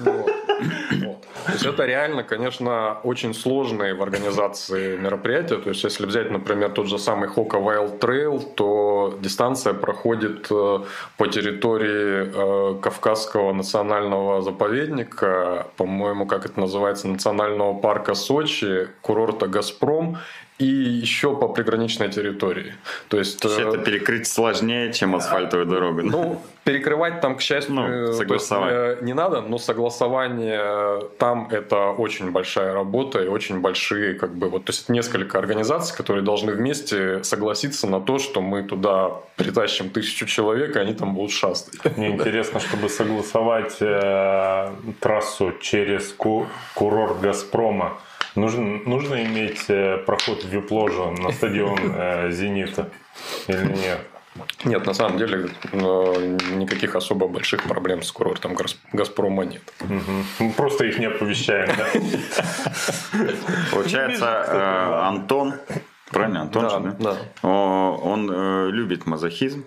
То есть это реально, конечно, очень сложные в организации мероприятия. То есть если взять, например, тот же самый Хока Wild Trail, то дистанция проходит э, по территории э, Кавказского национального заповедника, по-моему, как это называется, национального парка Сочи, курорта Газпром и еще по приграничной территории. То есть, То есть это э, перекрыть сложнее, чем асфальтовая дорога. Ну, перекрывать там, к счастью, ну, согласовать. Есть, э, не надо, но согласование там это очень большая работа и очень большие, как бы, вот, то есть несколько организаций, которые должны вместе согласиться на то, что мы туда притащим тысячу человек, и они там будут шастать. Мне *laughs* интересно, чтобы согласовать э, трассу через ку- курорт Газпрома Нужно, нужно иметь э, проход в вип-ложу на стадион э, «Зенита» или нет? Нет, на самом деле никаких особо больших проблем с курортом Газпрома нет. Угу. Просто их не оповещаем? *laughs* Получается, э, Антон, правильно, Антон же, да? Он любит мазохизм,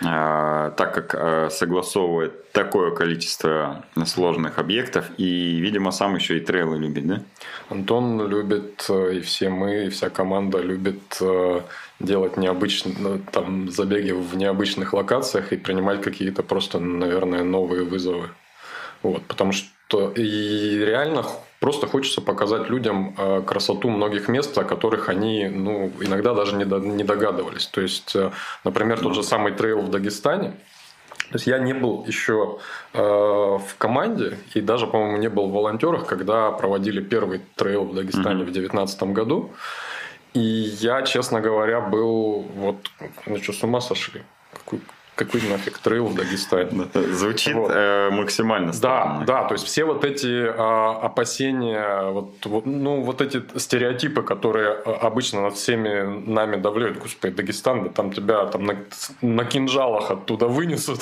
так как согласовывает такое количество сложных объектов и, видимо, сам еще и трейлы любит, да? Антон любит, э, и все мы, и вся команда любит э, делать необычные ну, там, забеги в необычных локациях и принимать какие-то просто, наверное, новые вызовы. Вот, потому что и реально просто хочется показать людям э, красоту многих мест, о которых они ну, иногда даже не догадывались. То есть, например, тот же самый трейл в Дагестане – то есть я не был еще э, в команде и даже, по-моему, не был в волонтерах, когда проводили первый трейл в Дагестане mm-hmm. в 2019 году. И я, честно говоря, был вот, ну что, с ума сошли. Какой, какой нафиг трейл в Дагестане. Звучит вот. э, максимально странно. Да, да, то есть все вот эти э, опасения, вот, вот, ну, вот эти стереотипы, которые а, обычно над всеми нами давляют, господи, Дагестан, да там тебя там на, на кинжалах оттуда вынесут.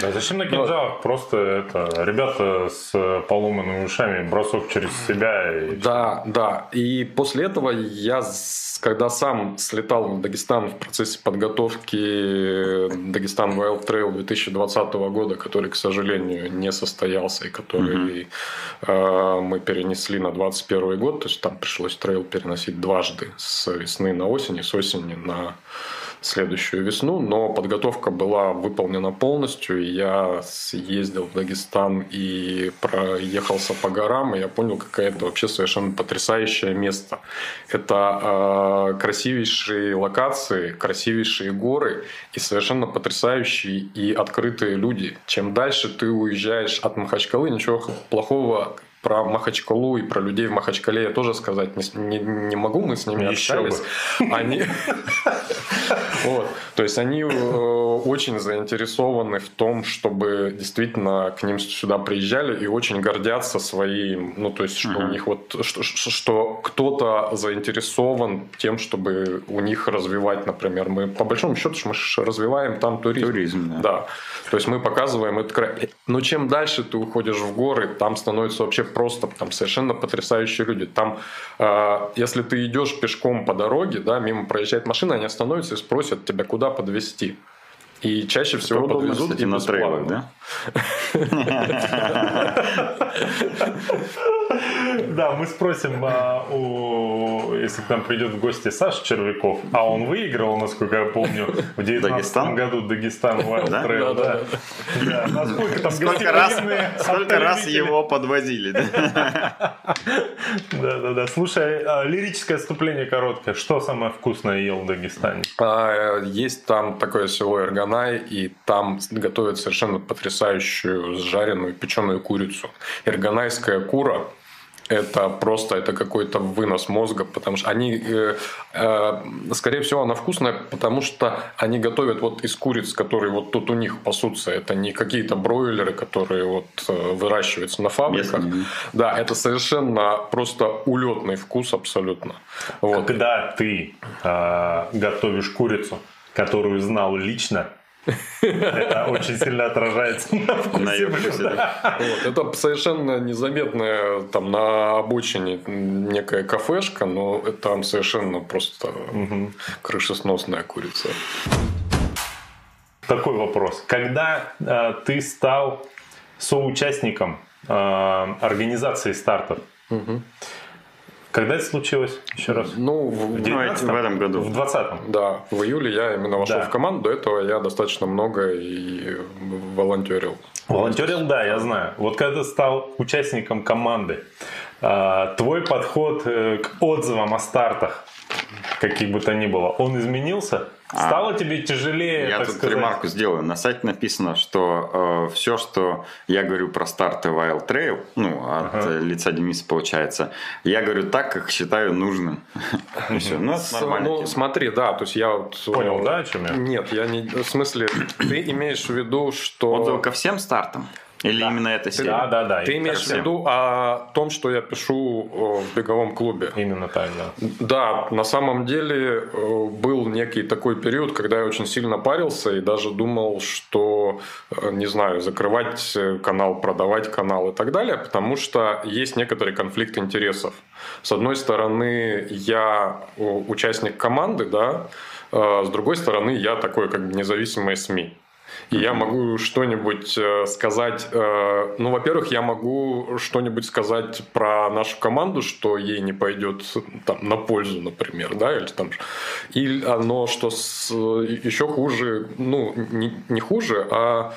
Да зачем на кинжалах? Просто это ребята с поломанными ушами, бросок через себя. И... Да, да. И после этого я, когда сам слетал в Дагестан в процессе подготовки Дагестан Wild Trail 2020 года, который, к сожалению, не состоялся и который э, мы перенесли на 2021 год, то есть там пришлось трейл переносить дважды с весны на осень и с осени на следующую весну, но подготовка была выполнена полностью. Я съездил в Дагестан и проехался по горам, и я понял, какая это вообще совершенно потрясающее место. Это э, красивейшие локации, красивейшие горы и совершенно потрясающие и открытые люди. Чем дальше ты уезжаешь от Махачкалы, ничего плохого про Махачкалу и про людей в Махачкале я тоже сказать не, не, не могу, мы с ними Еще общались. Бы. Они, *laughs* вот, то есть они э, очень заинтересованы в том, чтобы действительно к ним сюда приезжали и очень гордятся своим, ну то есть что у них вот что, что кто-то заинтересован тем, чтобы у них развивать, например, мы по большому счету мы развиваем там туризм. Туризм, да. да. То есть мы показываем это. Но чем дальше ты уходишь в горы, там становится вообще просто там совершенно потрясающие люди. Там, э, если ты идешь пешком по дороге, да, мимо проезжает машина, они остановятся и спросят тебя, куда подвезти. И чаще всего Это подвезут удобно, и на трейлах, да? Да, мы спросим, а, у, если к нам придет в гости Саша Червяков, а он выиграл, насколько я помню, в 2019 году Дагестан Wild Trail. Да. Насколько там сколько раз, сколько раз его подвозили. Да, да, да. Слушай, а, лирическое отступление короткое. Что самое вкусное ел в Дагестане? А, есть там такое село Эрганай, и там готовят совершенно потрясающую жареную печеную курицу. Эрганайская кура это просто это какой-то вынос мозга, потому что они, э, э, скорее всего, она вкусная, потому что они готовят вот из куриц, которые вот тут у них пасутся. Это не какие-то бройлеры, которые вот э, выращиваются на фабриках. Yes. Да, это совершенно просто улетный вкус абсолютно. Вот. Когда ты э, готовишь курицу, которую знал лично, это очень сильно отражается на вкусе блюда. Это совершенно незаметная там на обочине некая кафешка, но там совершенно просто крышесносная курица. Такой вопрос. Когда э, ты стал соучастником э, организации стартов, угу. Когда это случилось? Еще раз. Ну, в, в, в этом году. В 20-м. Да, в июле я именно вошел да. в команду. До этого я достаточно много и волонтерил. Волонтерил, да, я знаю. Вот когда ты стал участником команды, а, твой подход э, к отзывам о стартах, каких бы то ни было, он изменился? Стало а, тебе тяжелее, Я так тут сказать? ремарку сделаю. На сайте написано, что э, все, что я говорю про старты Wild Trail, ну, от ага. лица Дениса получается, я говорю так, как считаю нужным. *laughs* Все, ну, нормально. Ну, смотри, да, то есть я вот... Понял, да, о чем я? Нет, я не... В смысле, ты имеешь в виду, что... Отзывы ко всем стартам? Или да. именно эта серия? Да, да, да. Ты имеешь в виду о том, что я пишу в беговом клубе? Именно так, да. Да, на самом деле э, был некий такой период, когда я очень сильно парился и даже думал, что, э, не знаю, закрывать канал, продавать канал и так далее, потому что есть некоторый конфликт интересов. С одной стороны, я участник команды, да, э, с другой стороны, я такой как бы независимый СМИ. И я могу что-нибудь э, сказать. Э, ну, во-первых, я могу что-нибудь сказать про нашу команду, что ей не пойдет там, на пользу, например, да, или там. И оно, что с, еще хуже, ну, не, не хуже, а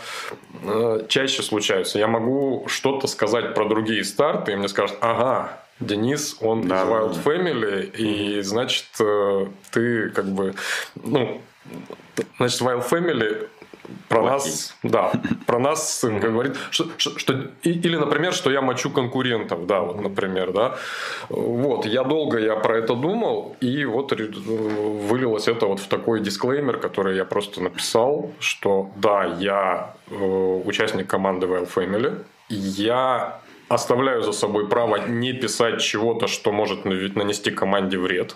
э, чаще случается. Я могу что-то сказать про другие старты, и мне скажут, ага, Денис, он да, из Wild Family, и значит, ты как бы, ну, значит, Wild Family про нас, да, про нас, как говорит, что, что, или, например, что я мочу конкурентов, да, вот, например, да, вот, я долго я про это думал, и вот вылилось это вот в такой дисклеймер, который я просто написал, что да, я э, участник команды Wild Family, я оставляю за собой право не писать чего-то, что может нанести команде вред,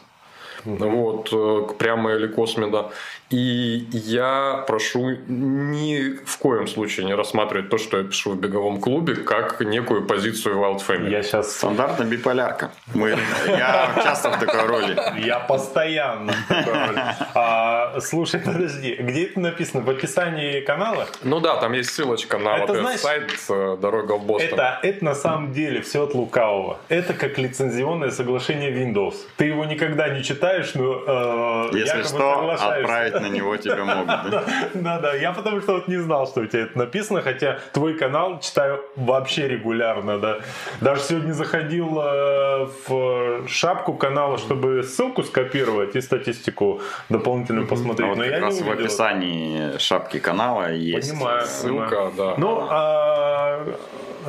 *laughs* вот, э, прямо или космеда. И я прошу ни в коем случае не рассматривать то, что я пишу в беговом клубе, как некую позицию Wild Family. Я сейчас... Стандартная биполярка. Мы... Я часто в такой роли. Я постоянно в такой роли. А, слушай, подожди, где это написано? В описании канала? Ну да, там есть ссылочка на Это вот этот знаешь, сайт э, «Дорога в Бостон». Это, это на самом деле все от лукавого. Это как лицензионное соглашение Windows. Ты его никогда не читаешь, но э, Если что, отправить на него тебя могут. да? *laughs* Да, да, я потому что вот не знал, что у тебя это написано, хотя твой канал читаю вообще регулярно, да. Даже сегодня заходил э, в шапку канала, чтобы ссылку скопировать и статистику дополнительную А посмотреть, вот но как я раз не в описании шапки канала есть. Понимаю. Ссылка, да. Ну, а,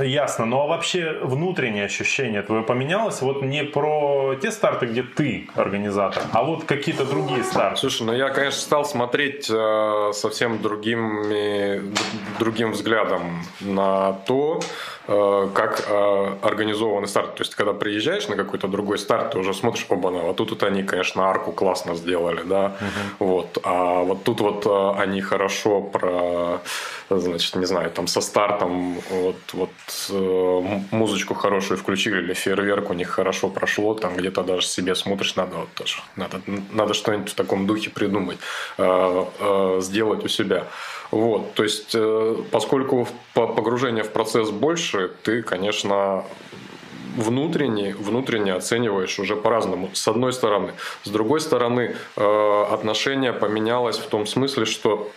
ясно. Ну, а вообще внутреннее ощущение твое поменялось? Вот не про те старты, где ты организатор, а вот какие-то другие старты. Слушай, ну я, конечно, стал смотреть э, совсем другими, д- другим взглядом на то, как э, организованы старт. То есть, когда приезжаешь на какой-то другой старт, ты уже смотришь, оба на вот тут вот они, конечно, арку классно сделали, да, вот, а вот тут вот э, они хорошо про, значит, не знаю, там со стартом вот, вот э, музычку хорошую включили или фейерверк у них хорошо прошло, там где-то даже себе смотришь, надо вот тоже, надо, надо что-нибудь в таком духе придумать, э, э, сделать у себя. Вот, то есть, э, поскольку погружение в процесс больше, ты, конечно, внутренне, внутренне оцениваешь уже по-разному. С одной стороны. С другой стороны, э, отношение поменялось в том смысле, что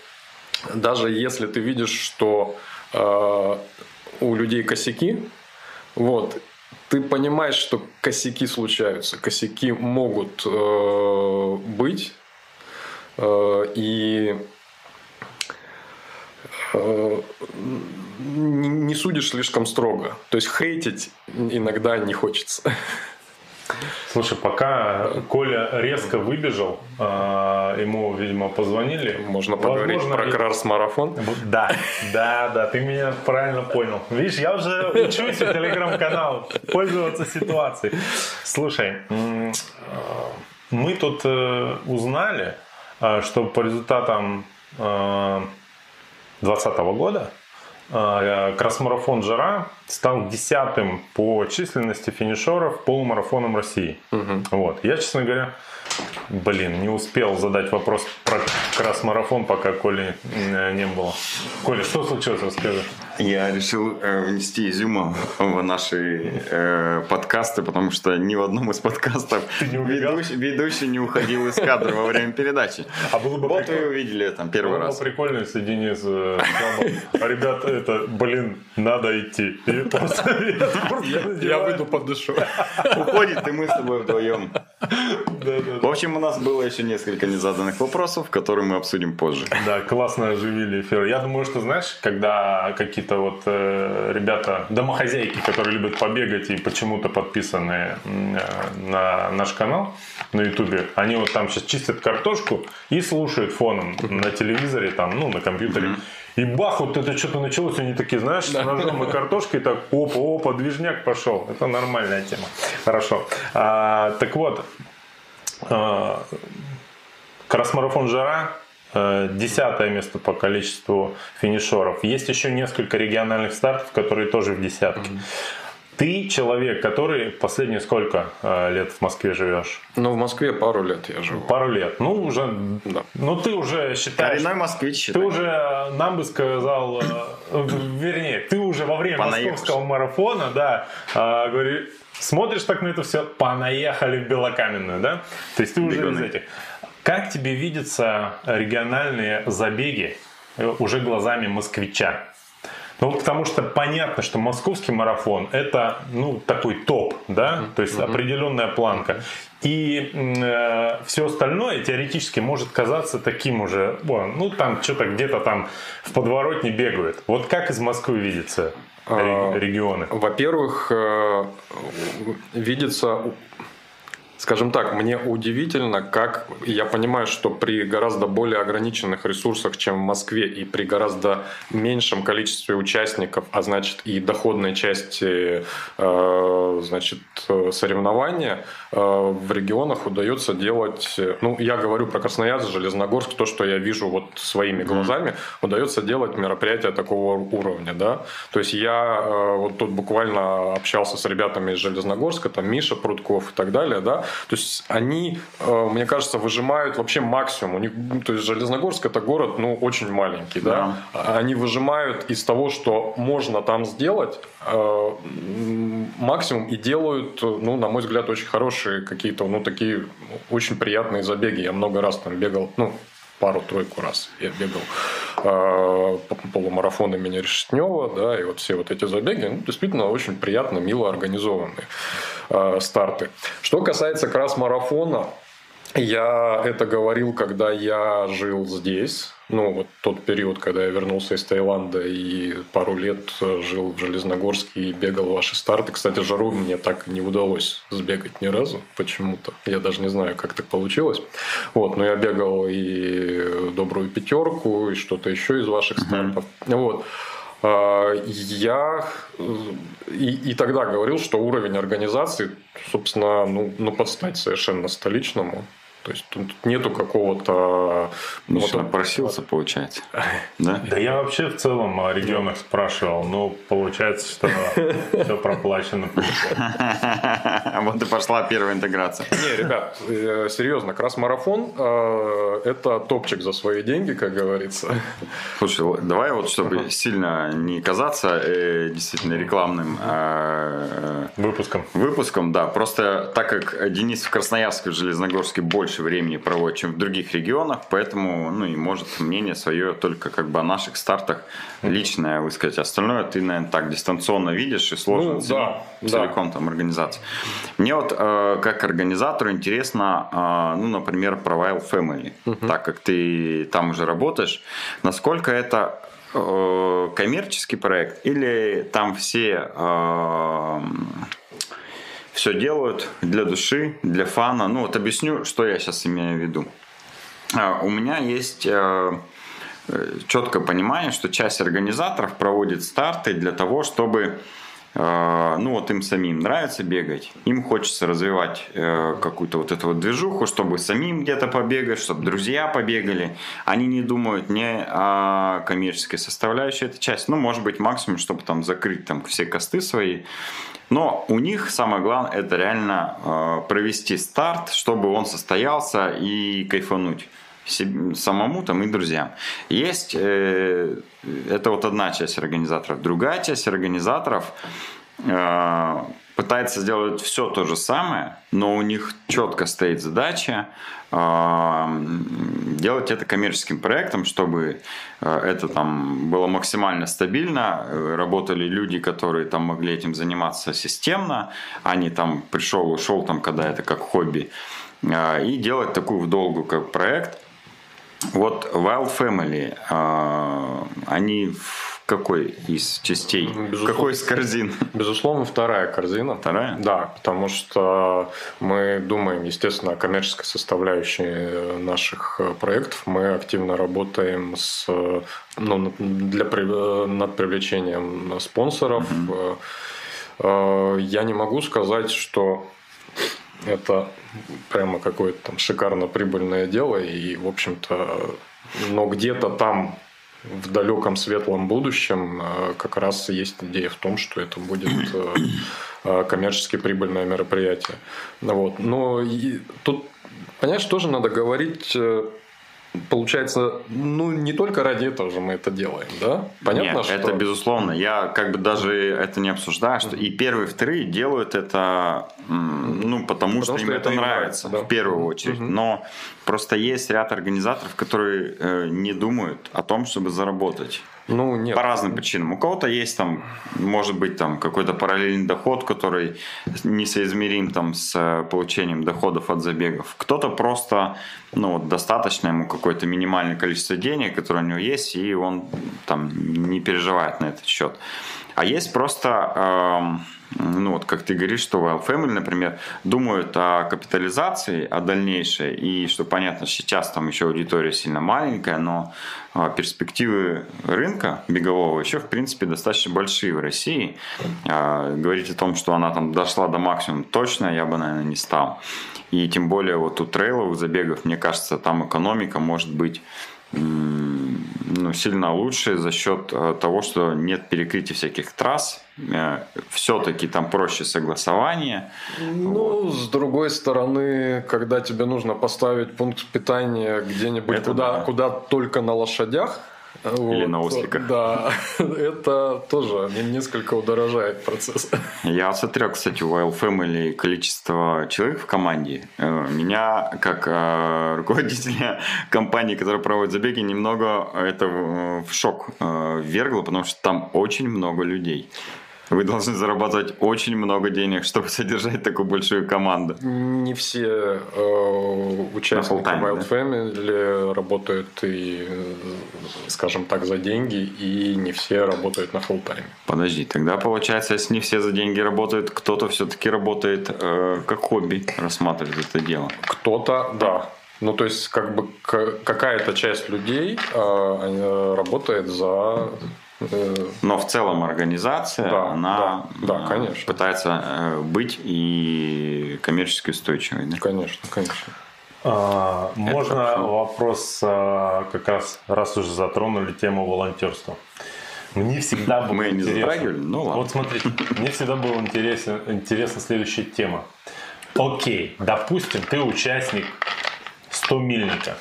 даже если ты видишь, что э, у людей косяки, вот, ты понимаешь, что косяки случаются, косяки могут э, быть, э, и не не судишь слишком строго. То есть хейтить иногда не хочется. Слушай, пока Коля резко выбежал, а, ему, видимо, позвонили. Можно поговорить Возможно, про. Вот, Да, да, да, ты меня правильно понял. Видишь, я уже учусь у телеграм-канала пользоваться ситуацией. Слушай, э, мы тут э, узнали, э, что по результатам 2020 года э, кросс-марафон «Жара» стал десятым по численности финишеров полумарафоном России. Вот. Я, честно говоря, блин, не успел задать вопрос про кросс-марафон, пока Коли э, не было. Коля, что случилось, расскажи. Я решил э, внести изюма в наши э, подкасты, потому что ни в одном из подкастов не ведущий, ведущий не уходил из кадра во время передачи. А было бы Вот прикольно. вы увидели там первый Было бы раз. прикольно, если Денис э, ребят, это, блин, надо идти. *laughs* Я выйду подышу. Уходит, и мы с тобой вдвоем. В общем, у нас было еще несколько незаданных вопросов, которые мы обсудим позже. Да, классно оживили эфир. Я думаю, что, знаешь, когда какие-то вот э, ребята, домохозяйки, которые любят побегать и почему-то подписаны э, на наш канал на ютубе, они вот там сейчас чистят картошку и слушают фоном на телевизоре, там, ну, на компьютере. И бах, вот это что-то началось, они такие, знаешь, с ножом и картошкой, так, опа, опа, движняк пошел. Это нормальная тема. Хорошо. А, так вот, а, Кросс-марафон «Жара» десятое место по количеству финишеров. Есть еще несколько региональных стартов, которые тоже в десятке. Ты человек, который последние сколько э, лет в Москве живешь? Ну, в Москве пару лет я живу. Пару лет. Ну, уже... Да. Ну, ты уже считаешь... Коренной москвич, Ты уже э, нам бы сказал, э, вернее, ты уже во время Понаехавший. московского марафона, да, э, говори, смотришь так на это все, понаехали в Белокаменную, да? То есть ты уже Бегуны. из этих. Как тебе видятся региональные забеги э, уже глазами москвича? Ну, потому что понятно, что московский марафон – это, ну, такой топ, да, то есть определенная планка. И все остальное теоретически может казаться таким уже, ну, там что-то где-то там в подворотне бегают. Вот как из Москвы видятся ре- А, регионы? Во-первых, э, видится, скажем так, мне удивительно, как я понимаю, что при гораздо более ограниченных ресурсах, чем в Москве, и при гораздо меньшем количестве участников, а значит и доходной части, э, значит, э, соревнования, в регионах удается делать, ну, я говорю про Красноярск, Железногорск, то, что я вижу вот своими глазами, удается делать мероприятия такого уровня, да. То есть я вот тут буквально общался с ребятами из Железногорска, там Миша Прутков и так далее, да. То есть они, мне кажется, выжимают вообще максимум. У них, ну, то есть Железногорск это город, ну, очень маленький, да. да. Они выжимают из того, что можно там сделать, максимум и делают, ну, на мой взгляд, очень хорошие какие-то, ну, такие очень приятные забеги. Я много раз там бегал, ну, пару-тройку раз я бегал э, полумарафон имени Решетнева, да, и вот все вот эти забеги, ну, действительно очень приятно, мило организованные э, старты. Что касается крас-марафона, я это говорил, когда я жил здесь. Ну, вот тот период, когда я вернулся из Таиланда и пару лет жил в Железногорске и бегал ваши старты. Кстати, жару мне так не удалось сбегать ни разу почему-то. Я даже не знаю, как так получилось. Вот, но я бегал и добрую пятерку, и что-то еще из ваших стартов. Uh-huh. Вот. А, я и, и тогда говорил, что уровень организации, собственно, ну, ну подстать совершенно столичному. То есть тут нету какого-то... Ну, вот он просился, получается. *laughs* Да? да я вообще в целом о регионах спрашивал, но получается, что *laughs* все проплачено. *laughs* Вот и пошла первая интеграция. Не, ребят, э, серьезно, крас-марафон э, это топчик за свои деньги, как говорится. Слушай, давай вот, чтобы сильно не казаться э, действительно рекламным выпуском. Выпуском, да. Просто так как Денис в Красноярске, в Железногорске больше больше времени проводит, чем в других регионах, поэтому, ну, и может мнение свое только как бы о наших стартах личное высказать. Остальное ты, наверное, так дистанционно видишь и сложно ну, да, целиком да. там организация. Мне вот э, как организатору интересно, э, ну, например, про Wild Family, угу. так как ты там уже работаешь, насколько это э, коммерческий проект или там все э, все делают для души, для фана. Ну вот объясню, что я сейчас имею в виду. А, у меня есть э, э, четкое понимание, что часть организаторов проводит старты для того, чтобы э, ну вот им самим нравится бегать, им хочется развивать какую-то вот эту вот движуху, чтобы самим где-то побегать, чтобы друзья побегали. Они не думают не о коммерческой составляющей этой части, ну может быть максимум, чтобы там закрыть там все косты свои. Но у них самое главное это реально э, провести старт, чтобы он состоялся и кайфануть самому там и друзьям. Есть э, это вот одна часть организаторов. Другая часть организаторов э, пытается сделать все то же самое, но у них четко стоит задача делать это коммерческим проектом, чтобы э, это там было максимально стабильно, э, работали люди, которые там могли этим заниматься системно, а не там пришел, ушел там, когда это как хобби, э, и делать такую в долгу как проект. Вот Wild Family, они какой из частей? Безусловно, Какой из корзин? Безусловно, вторая корзина. Вторая? Да, потому что мы думаем, естественно, о коммерческой составляющей наших проектов. Мы активно работаем с, ну, для, над привлечением спонсоров. Угу. Я не могу сказать, что это прямо какое-то там шикарно прибыльное дело, и, в общем-то, но где-то там в далеком светлом будущем э, как раз есть идея в том, что это будет э, э, коммерчески прибыльное мероприятие. Вот. Но тут, понимаешь, тоже надо говорить Получается, ну не только ради этого же мы это делаем, да? Понятно, Нет, что... это безусловно. Я как бы даже это не обсуждаю, что и первые, и вторые делают это, ну потому, потому что, что им это, нравится, нравится да? в первую очередь. Угу. Но просто есть ряд организаторов, которые э, не думают о том, чтобы заработать. Ну, нет. По разным причинам. У кого-то есть там, может быть, там какой-то параллельный доход, который несоизмерим там с э, получением доходов от забегов. Кто-то просто, ну, вот достаточно ему какое-то минимальное количество денег, которое у него есть, и он там не переживает на этот счет. А есть просто, эм, ну вот как ты говоришь, что Wild Family, например, думают о капитализации, о дальнейшей, и что понятно, сейчас там еще аудитория сильно маленькая, но а, перспективы рынка бегового еще, в принципе, достаточно большие в России. А, говорить о том, что она там дошла до максимума, точно я бы, наверное, не стал. И тем более вот у трейловых забегов, мне кажется, там экономика может быть ну, сильно лучше за счет э, того, что нет перекрытия всяких трасс. Э, Все-таки там проще согласование. Ну, вот. с другой стороны, когда тебе нужно поставить пункт питания где-нибудь куда, да. куда только на лошадях, или вот, на осликах. Да, *laughs* это тоже несколько удорожает процесс. Я смотрел, кстати, у Wild Family количество человек в команде. Э, меня, как э, руководителя *laughs* компании, которая проводит забеги, немного это в шок э, ввергло, потому что там очень много людей. Вы должны зарабатывать очень много денег, чтобы *laughs* содержать такую большую команду. Не все э, участники Wild да? Family работают и, скажем так, за деньги, и не все работают на full тайме Подожди, тогда получается, если не все за деньги работают, кто-то все-таки работает э, как хобби, рассматривает это дело. Кто-то, да. Ну, то есть, как бы какая-то часть людей э, работает за но в целом организация, да, она да, да, конечно. пытается э, быть и коммерчески устойчивой. Да? Конечно, конечно. А, можно Это вопрос, а, как раз, раз уже затронули тему волонтерства. Мне всегда было Мы интересно. не затрагивали, ну ладно. Вот смотрите, мне всегда была интересна, интересна следующая тема. Окей, допустим, ты участник 100 мильника.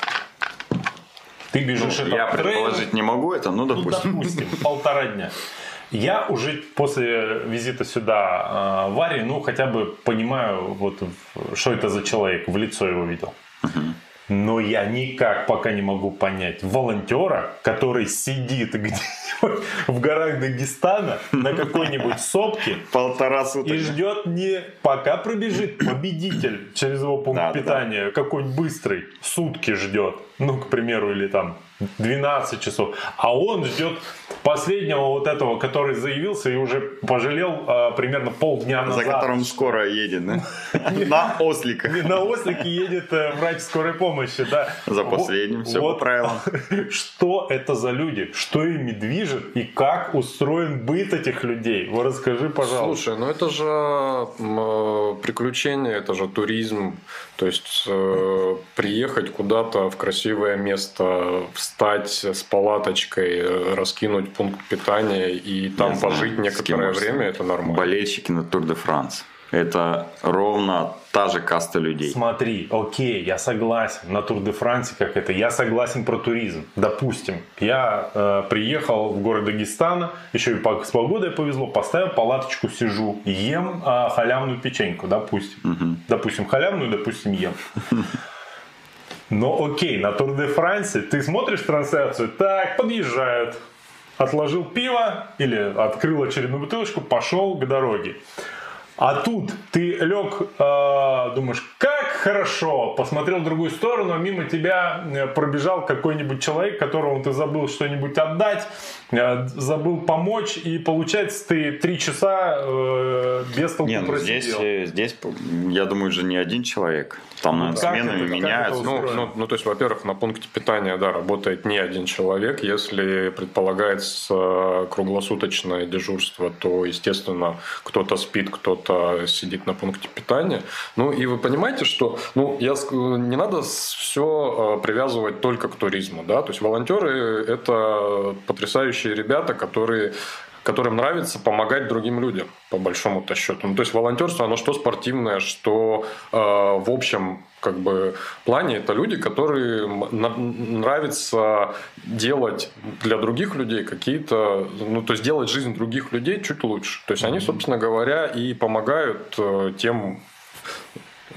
Ты бежишь ну, Я предположить не могу это, ну допустим. Ну, допустим, полтора дня. Я уже после визита сюда э, в Ари, ну, хотя бы понимаю, вот, что это за человек, в лицо его видел. Но я никак пока не могу понять волонтера, который сидит где-нибудь *laughs* в горах Дагестана на какой-нибудь сопке *laughs* полтора суток и ждет не пока пробежит победитель через его пункт да, питания, да. какой-нибудь быстрый, сутки ждет, ну, к примеру, или там 12 часов, а он ждет последнего вот этого, который заявился и уже пожалел а, примерно полдня назад. За которым скоро едет, да? *laughs* На осликах. На ослике едет э, врач скорой помощи, да. За последним, все по правилам. *laughs* Что это за люди? Что ими движет? И как устроен быт этих людей? Вот расскажи, пожалуйста. Слушай, ну это же э, приключение, это же туризм. То есть э, приехать куда-то в красивое место, встать с палаточкой, раскинуть пункт питания и там Я пожить знаю, некоторое время, это нормально. Болельщики на Тур де Франс. Это ровно та же каста людей. Смотри, окей, я согласен на Тур де Франсе, как это, я согласен про туризм. Допустим, я э, приехал в город Дагестана, еще и по, с погодой повезло, поставил палаточку, сижу, ем э, халявную печеньку, допустим. Угу. Допустим, халявную, допустим, ем. *laughs* Но окей, на Тур де Франсе ты смотришь трансляцию, так, подъезжают, отложил пиво или открыл очередную бутылочку, пошел к дороге. А тут ты лег, э, думаешь, как хорошо, посмотрел в другую сторону, а мимо тебя э, пробежал какой-нибудь человек, которому ты забыл что-нибудь отдать, э, забыл помочь, и получается ты три часа э, без толку Нет, ну, здесь, э, здесь, я думаю, уже не один человек. Там, ну, сменами это, меняются. Ну, ну, ну, то есть, во-первых, на пункте питания, да, работает не один человек. Если предполагается круглосуточное дежурство, то, естественно, кто-то спит, кто-то сидит на пункте питания. Ну, и вы понимаете, что, ну, я, не надо все а, привязывать только к туризму, да, то есть волонтеры – это потрясающие ребята, которые которым нравится помогать другим людям, по большому-то счету. Ну, то есть волонтерство, оно что спортивное, что э, в общем как бы плане это люди, которые нравится делать для других людей какие-то, ну то есть делать жизнь других людей чуть лучше. То есть они, собственно говоря, и помогают э, тем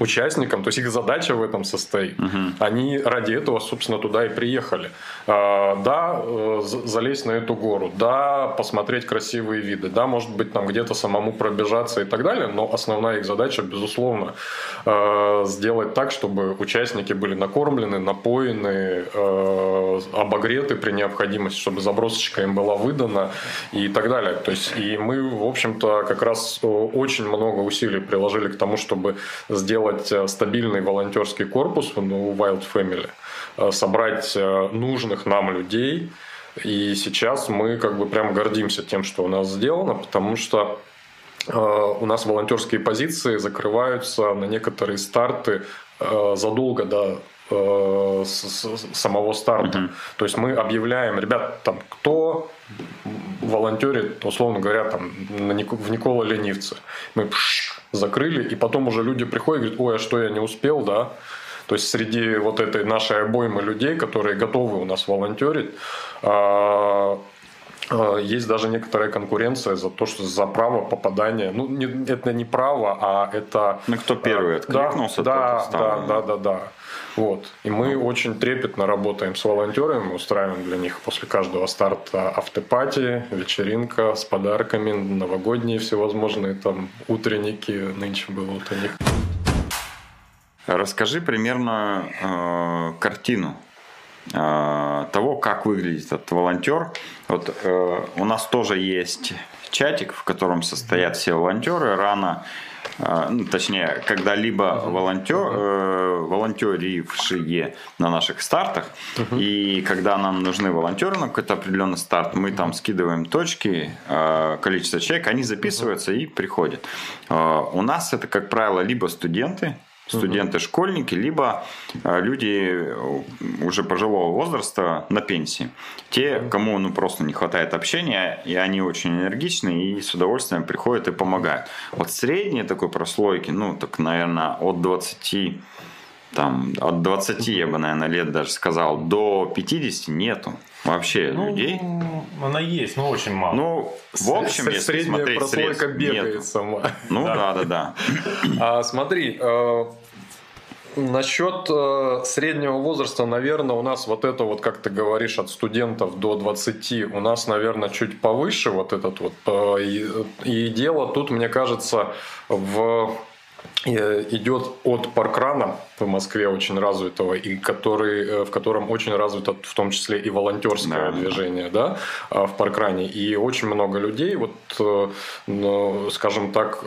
участникам, то есть их задача в этом состоит. Угу. Они ради этого, собственно, туда и приехали. А, да, э, залезть на эту гору, да, посмотреть красивые виды, да, может быть, там где-то самому пробежаться и так далее, но основная их задача, безусловно, э, сделать так, чтобы участники были накормлены, напоены, э, обогреты при необходимости, чтобы забросочка им была выдана и так далее. То есть, и мы, в общем-то, как раз очень много усилий приложили к тому, чтобы сделать сделать стабильный волонтерский корпус ну, у Wild Family, собрать нужных нам людей. И сейчас мы как бы прям гордимся тем, что у нас сделано, потому что у нас волонтерские позиции закрываются на некоторые старты задолго до э, самого старта. Uh-huh. То есть мы объявляем, ребят, там, кто волонтерит, условно говоря, там, на, в Никола Ленивце. Мы пш, закрыли, и потом уже люди приходят и говорят, ой, а что я не успел, да? То есть среди вот этой нашей обоймы людей, которые готовы у нас волонтерить, а, а, есть даже некоторая конкуренция за то, что за право попадания. Ну, не, это не право, а это... Ну, кто первый откликнулся, да, да, да, да, да, да. Вот. И мы очень трепетно работаем с волонтерами, устраиваем для них после каждого старта автопати, вечеринка с подарками, новогодние всевозможные там утренники, нынче было вот у них. Расскажи примерно э, картину э, того, как выглядит этот волонтер. Вот э, у нас тоже есть чатик, в котором состоят все волонтеры. Рано ну, точнее, когда-либо волонтер, э, волонтерившие на наших стартах, и когда нам нужны волонтеры на какой-то определенный старт, мы там скидываем точки, э, количество человек, они записываются и приходят. Э, у нас это, как правило, либо студенты, студенты-школьники, либо э, люди э, уже пожилого возраста на пенсии. Те, кому ну, просто не хватает общения, и они очень энергичны, и с удовольствием приходят и помогают. Вот средней такой прослойки, ну, так, наверное, от 20 там, от 20, я бы, наверное, лет даже сказал, до 50 нету вообще ну, людей. Она есть, но очень мало. Ну, в общем, С- если смотреть прослойка бегает нету. сама. Ну, да, да, да. А, смотри, э, Насчет э, среднего возраста, наверное, у нас вот это вот, как ты говоришь, от студентов до 20, у нас, наверное, чуть повыше вот этот вот. Э, и, и дело тут, мне кажется, в идет от паркрана в Москве очень развитого, и который, э, в котором очень развито в том числе и волонтерское да, движение да. Да, в паркране. И очень много людей, вот, э, ну, скажем так,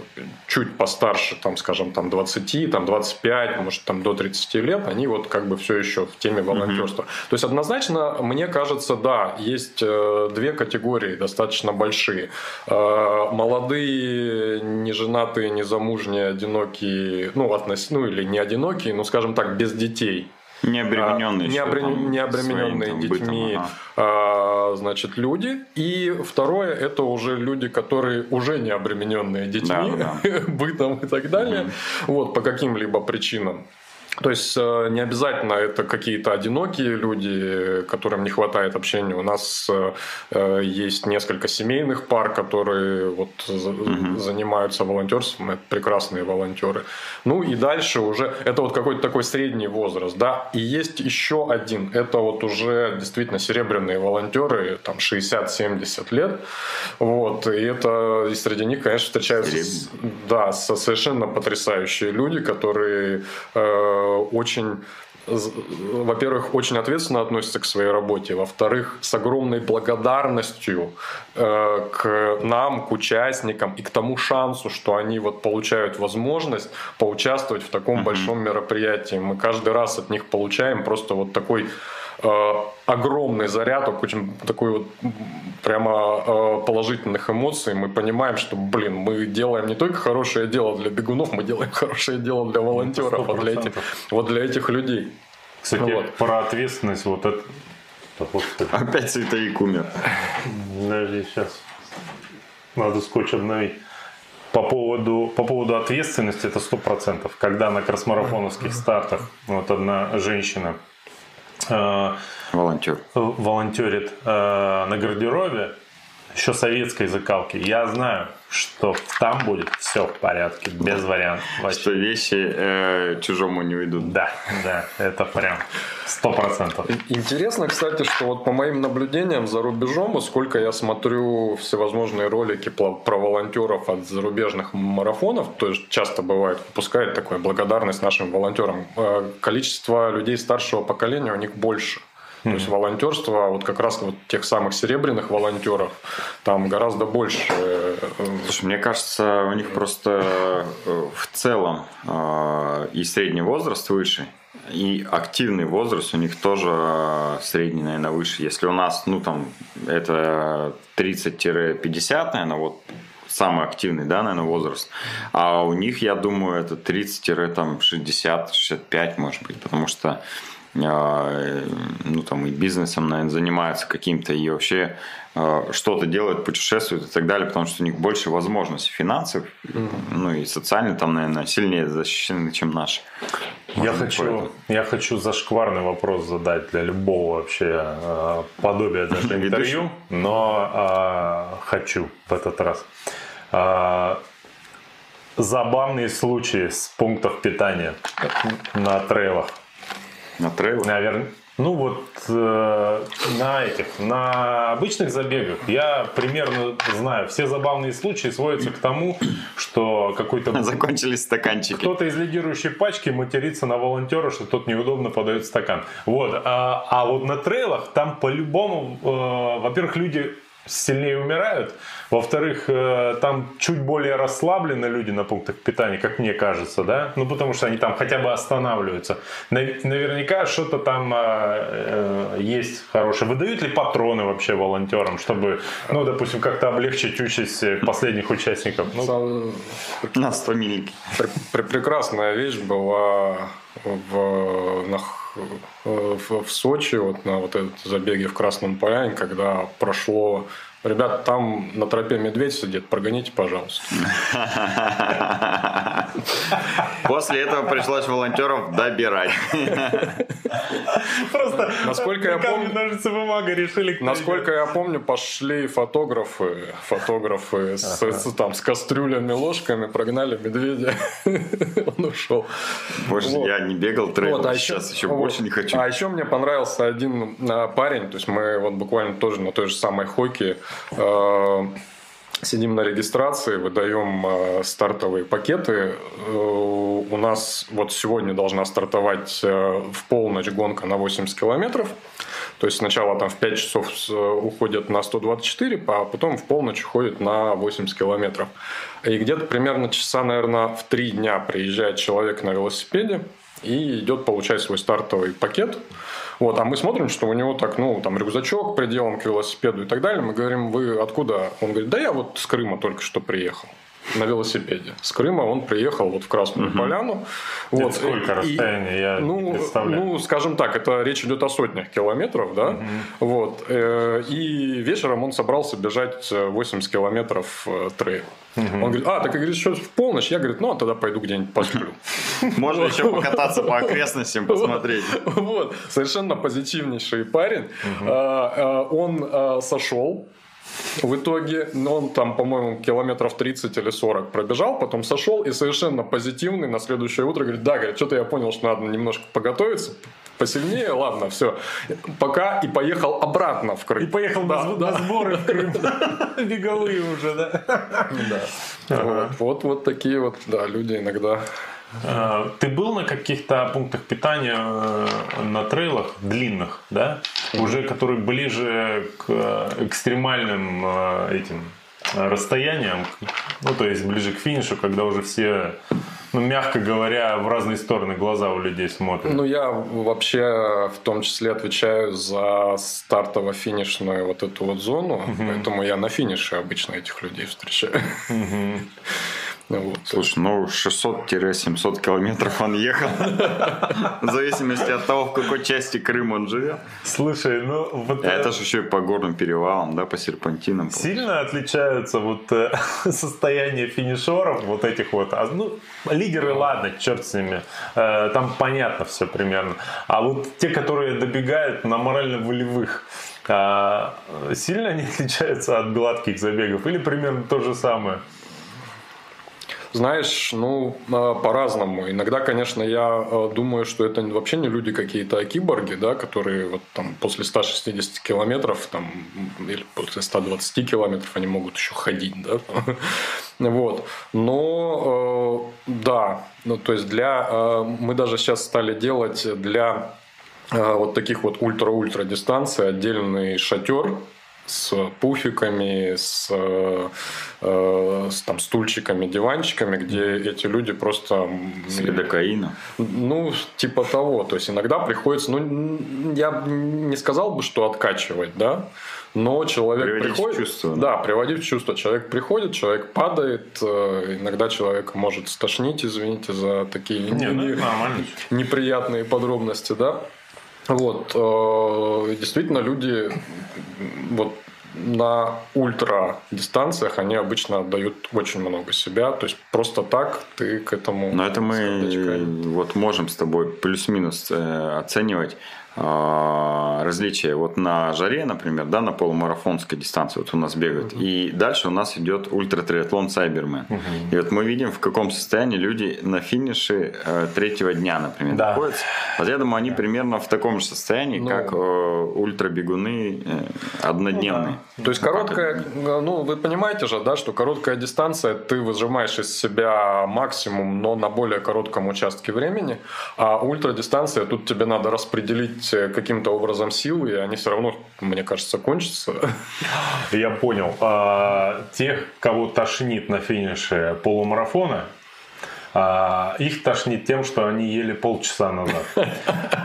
чуть постарше, там, скажем, там 20, там 25, может, там до 30 лет, они вот как бы все еще в теме волонтерства. Mm-hmm. То есть однозначно, мне кажется, да, есть две категории достаточно большие. Молодые, неженатые, незамужние, одинокие одинокие, ну, относ... ну или не одинокие, но, скажем так, без детей. Не обремененные, а, не, обре... не обремененные своим, детьми, бытом, ага. а, значит, люди. И второе, это уже люди, которые уже не обремененные детьми, да, да. *laughs* бытом и так далее, угу. вот, по каким-либо причинам. То есть э, не обязательно это какие-то одинокие люди, которым не хватает общения. У нас э, есть несколько семейных пар, которые вот угу. занимаются волонтерством, это прекрасные волонтеры. Ну и дальше уже это вот какой-то такой средний возраст, да. И есть еще один, это вот уже действительно серебряные волонтеры, там 60-70 лет, вот. И это и среди них, конечно, встречаются, да, совершенно потрясающие люди, которые э, очень во-первых, очень ответственно относятся к своей работе, во-вторых, с огромной благодарностью э, к нам, к участникам и к тому шансу, что они вот получают возможность поучаствовать в таком mm-hmm. большом мероприятии. Мы каждый раз от них получаем просто вот такой Э, огромный заряд, очень такой вот прямо э, положительных эмоций. Мы понимаем, что, блин, мы делаем не только хорошее дело для бегунов, мы делаем *laughs* хорошее дело для волонтеров, вот для этих, вот для этих людей. Кстати, вот. про ответственность вот это... Опять световик умер. Подожди, сейчас. Надо скотч обновить. По поводу, по поводу ответственности это сто процентов. Когда на кросмарафоновских стартах вот одна женщина Э, Волонтер. волонтерит э, на гардеробе, еще советской закалки. Я знаю, что там будет все в порядке, без вариантов. Вообще. Что вещи э, чужому не уйдут. Да, да, это прям сто процентов. Интересно, кстати, что вот по моим наблюдениям за рубежом, сколько я смотрю всевозможные ролики про волонтеров от зарубежных марафонов, то есть часто бывает, выпускает такое благодарность нашим волонтерам. Э, количество людей старшего поколения у них больше. То есть волонтерство, вот как раз вот тех самых серебряных волонтеров, там гораздо больше. Э, Слушай, мне кажется, у них просто э, в целом э, и средний возраст выше, и активный возраст у них тоже средний, наверное, выше. Если у нас, ну, там, это 30-50, наверное, вот самый активный, да, наверное, возраст. А у них, я думаю, это 30-60-65, может быть, потому что а, ну, там и бизнесом, наверное, занимаются каким-то и вообще а, что-то делают, путешествуют и так далее, потому что у них больше возможностей финансов, mm-hmm. ну и социально там, наверное, сильнее защищены, чем наши. Я хочу, я хочу зашкварный вопрос задать для любого вообще э, подобия даже *laughs* интервью, но э, хочу в этот раз. Э, забавные случаи с пунктов питания на трейлах. На трейлах? Наверное. Ну вот э, на этих, на обычных забегах я примерно знаю, все забавные случаи сводятся к тому, что какой-то... *laughs* Закончились стаканчики. Кто-то из лидирующей пачки матерится на волонтера, что тот неудобно подает стакан. Вот. А, а вот на трейлах там по-любому, э, во-первых, люди сильнее умирают. Во-вторых, э, там чуть более расслаблены люди на пунктах питания, как мне кажется, да? Ну, потому что они там хотя бы останавливаются. Наверняка что-то там э, э, есть хорошее. Выдают ли патроны вообще волонтерам, чтобы, ну, допустим, как-то облегчить участь последних участников? Ну, на 100 милик. Прекрасная вещь была в, на в, в Сочи, вот на вот этот забеге в Красном Поляне, когда прошло Ребята, там на тропе медведь сидит, прогоните, пожалуйста. После этого пришлось волонтеров добирать. Просто насколько я помню, ножницы бумага решили. Насколько я помню, пошли фотографы, фотографы с, там с кастрюлями, ложками, прогнали медведя. *laughs* Он ушел. Больше я не бегал трейл, а сейчас еще, больше не хочу. А еще мне понравился один а, парень, то есть мы вот буквально тоже на той же самой хойке Э, сидим на регистрации, выдаем э, стартовые пакеты. Э, у нас вот сегодня должна стартовать в полночь гонка на 80 километров. То есть сначала там в 5 часов уходят на 124, а потом в полночь уходит на 80 километров. И где-то примерно часа, наверное, в 3 дня приезжает человек на велосипеде и идет получать свой стартовый пакет. Вот, а мы смотрим, что у него так, ну, там рюкзачок приделан к велосипеду и так далее. Мы говорим, вы откуда? Он говорит, да я вот с Крыма только что приехал на велосипеде. С Крыма он приехал вот в Красную угу. Поляну. Вот. Это сколько расстояние, я ну, представляю. Ну, скажем так, это речь идет о сотнях километров, да. Угу. Вот. Э, и вечером он собрался бежать 80 километров э, трейл. Угу. Он говорит, а, так говорит, что в полночь? Я, говорю, ну, а тогда пойду где-нибудь посплю. *laughs* Можно еще покататься по окрестностям, посмотреть. Вот, совершенно позитивнейший парень. А, а, он а, сошел, в итоге он там, по-моему, километров 30 или 40 пробежал, потом сошел и совершенно позитивный на следующее утро говорит, да, говорит, что-то я понял, что надо немножко поготовиться, посильнее, ладно, все. Пока и поехал обратно в Крым. И поехал да, на, да. на сборы в Крым. *laughs* Беговые уже, да? Да. Вот, вот такие вот, да, люди иногда ты был на каких-то пунктах питания э, на трейлах длинных, да? Уже которые ближе к экстремальным э, этим расстояниям, ну то есть ближе к финишу, когда уже все ну, мягко говоря, в разные стороны глаза у людей смотрят. Ну, я вообще в том числе отвечаю за стартово-финишную вот эту вот зону, угу. поэтому я на финише обычно этих людей встречаю. Угу. *laughs* Вот. Слушай, ну 600-700 километров он ехал. В зависимости от того, в какой части Крыма он живет. Слушай, ну вот... Это же еще и по горным перевалам, да, по серпантинам. Сильно отличаются вот э, *laughs* состояние финишеров, вот этих вот. А, ну, лидеры, ладно, черт с ними. Э, там понятно все примерно. А вот те, которые добегают на морально-волевых, а, сильно они отличаются от гладких забегов или примерно то же самое? Знаешь, ну, а, по-разному. Иногда, конечно, я а, думаю, что это вообще не люди какие-то, а киборги, да, которые вот там после 160 километров там, или после 120 километров они могут еще ходить, да. *laughs* Вот. Но, э, да, ну, то есть для... Мы даже сейчас стали делать для а, вот таких вот ультра-ультра дистанций отдельный шатер с пуфиками, с, э, с там, стульчиками, диванчиками, где эти люди просто... С лидокаином? Ну, типа того. То есть, иногда приходится... Ну, я не сказал бы, что откачивать, да, но человек приводить приходит... в чувство. Да, приводить в чувство. Человек приходит, человек падает, э, иногда человек может стошнить, извините за такие Не, ну, это нормально. неприятные подробности, да. Вот, э, действительно, люди вот на ультра дистанциях они обычно отдают очень много себя, то есть просто так ты к этому. Но это мы вот можем с тобой плюс-минус э, оценивать а, различия. Вот на жаре, например, да, на полумарафонской дистанции вот у нас бегают. И дальше у нас идет ультратриатлон Сайбермен. И вот мы видим, в каком состоянии люди на финише э, третьего дня, например, Да. находятся. Вот я думаю, они примерно в таком же состоянии, Ну. как э, ультрабегуны э, однодневные. То есть короткая, ну вы понимаете же, да, что короткая дистанция, ты выжимаешь из себя максимум, но на более коротком участке времени, а ультрадистанция, тут тебе надо распределить э, каким-то образом силы, и они все равно, мне кажется, кончатся. Я понял. А, тех, кого тошнит на финише полумарафона, а, их тошнит тем, что они ели полчаса назад.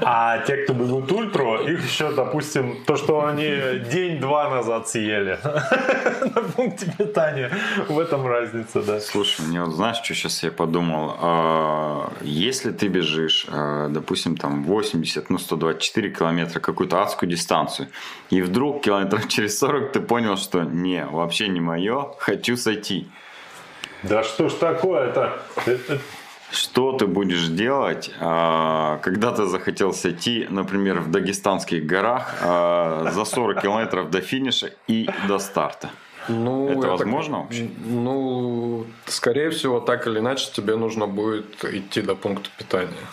А те, кто бегут ультру, их еще, допустим, то, что они день-два назад съели *laughs* на пункте питания. В этом разница, да. Слушай, мне вот знаешь, что сейчас я подумал? А, Если ты бежишь, а, допустим, там 80, ну 124 километра, какую-то адскую дистанцию, и вдруг километров через 40 ты понял, что не, вообще не мое, хочу сойти. Да что ж такое-то? Это- Что ты будешь делать, а, когда ты захотел сойти, например, в дагестанских горах а, за 40 *laughs* километров до финиша и до старта? Ну, Это так- возможно вообще? Ну, скорее всего, так или иначе, тебе нужно будет идти до пункта питания.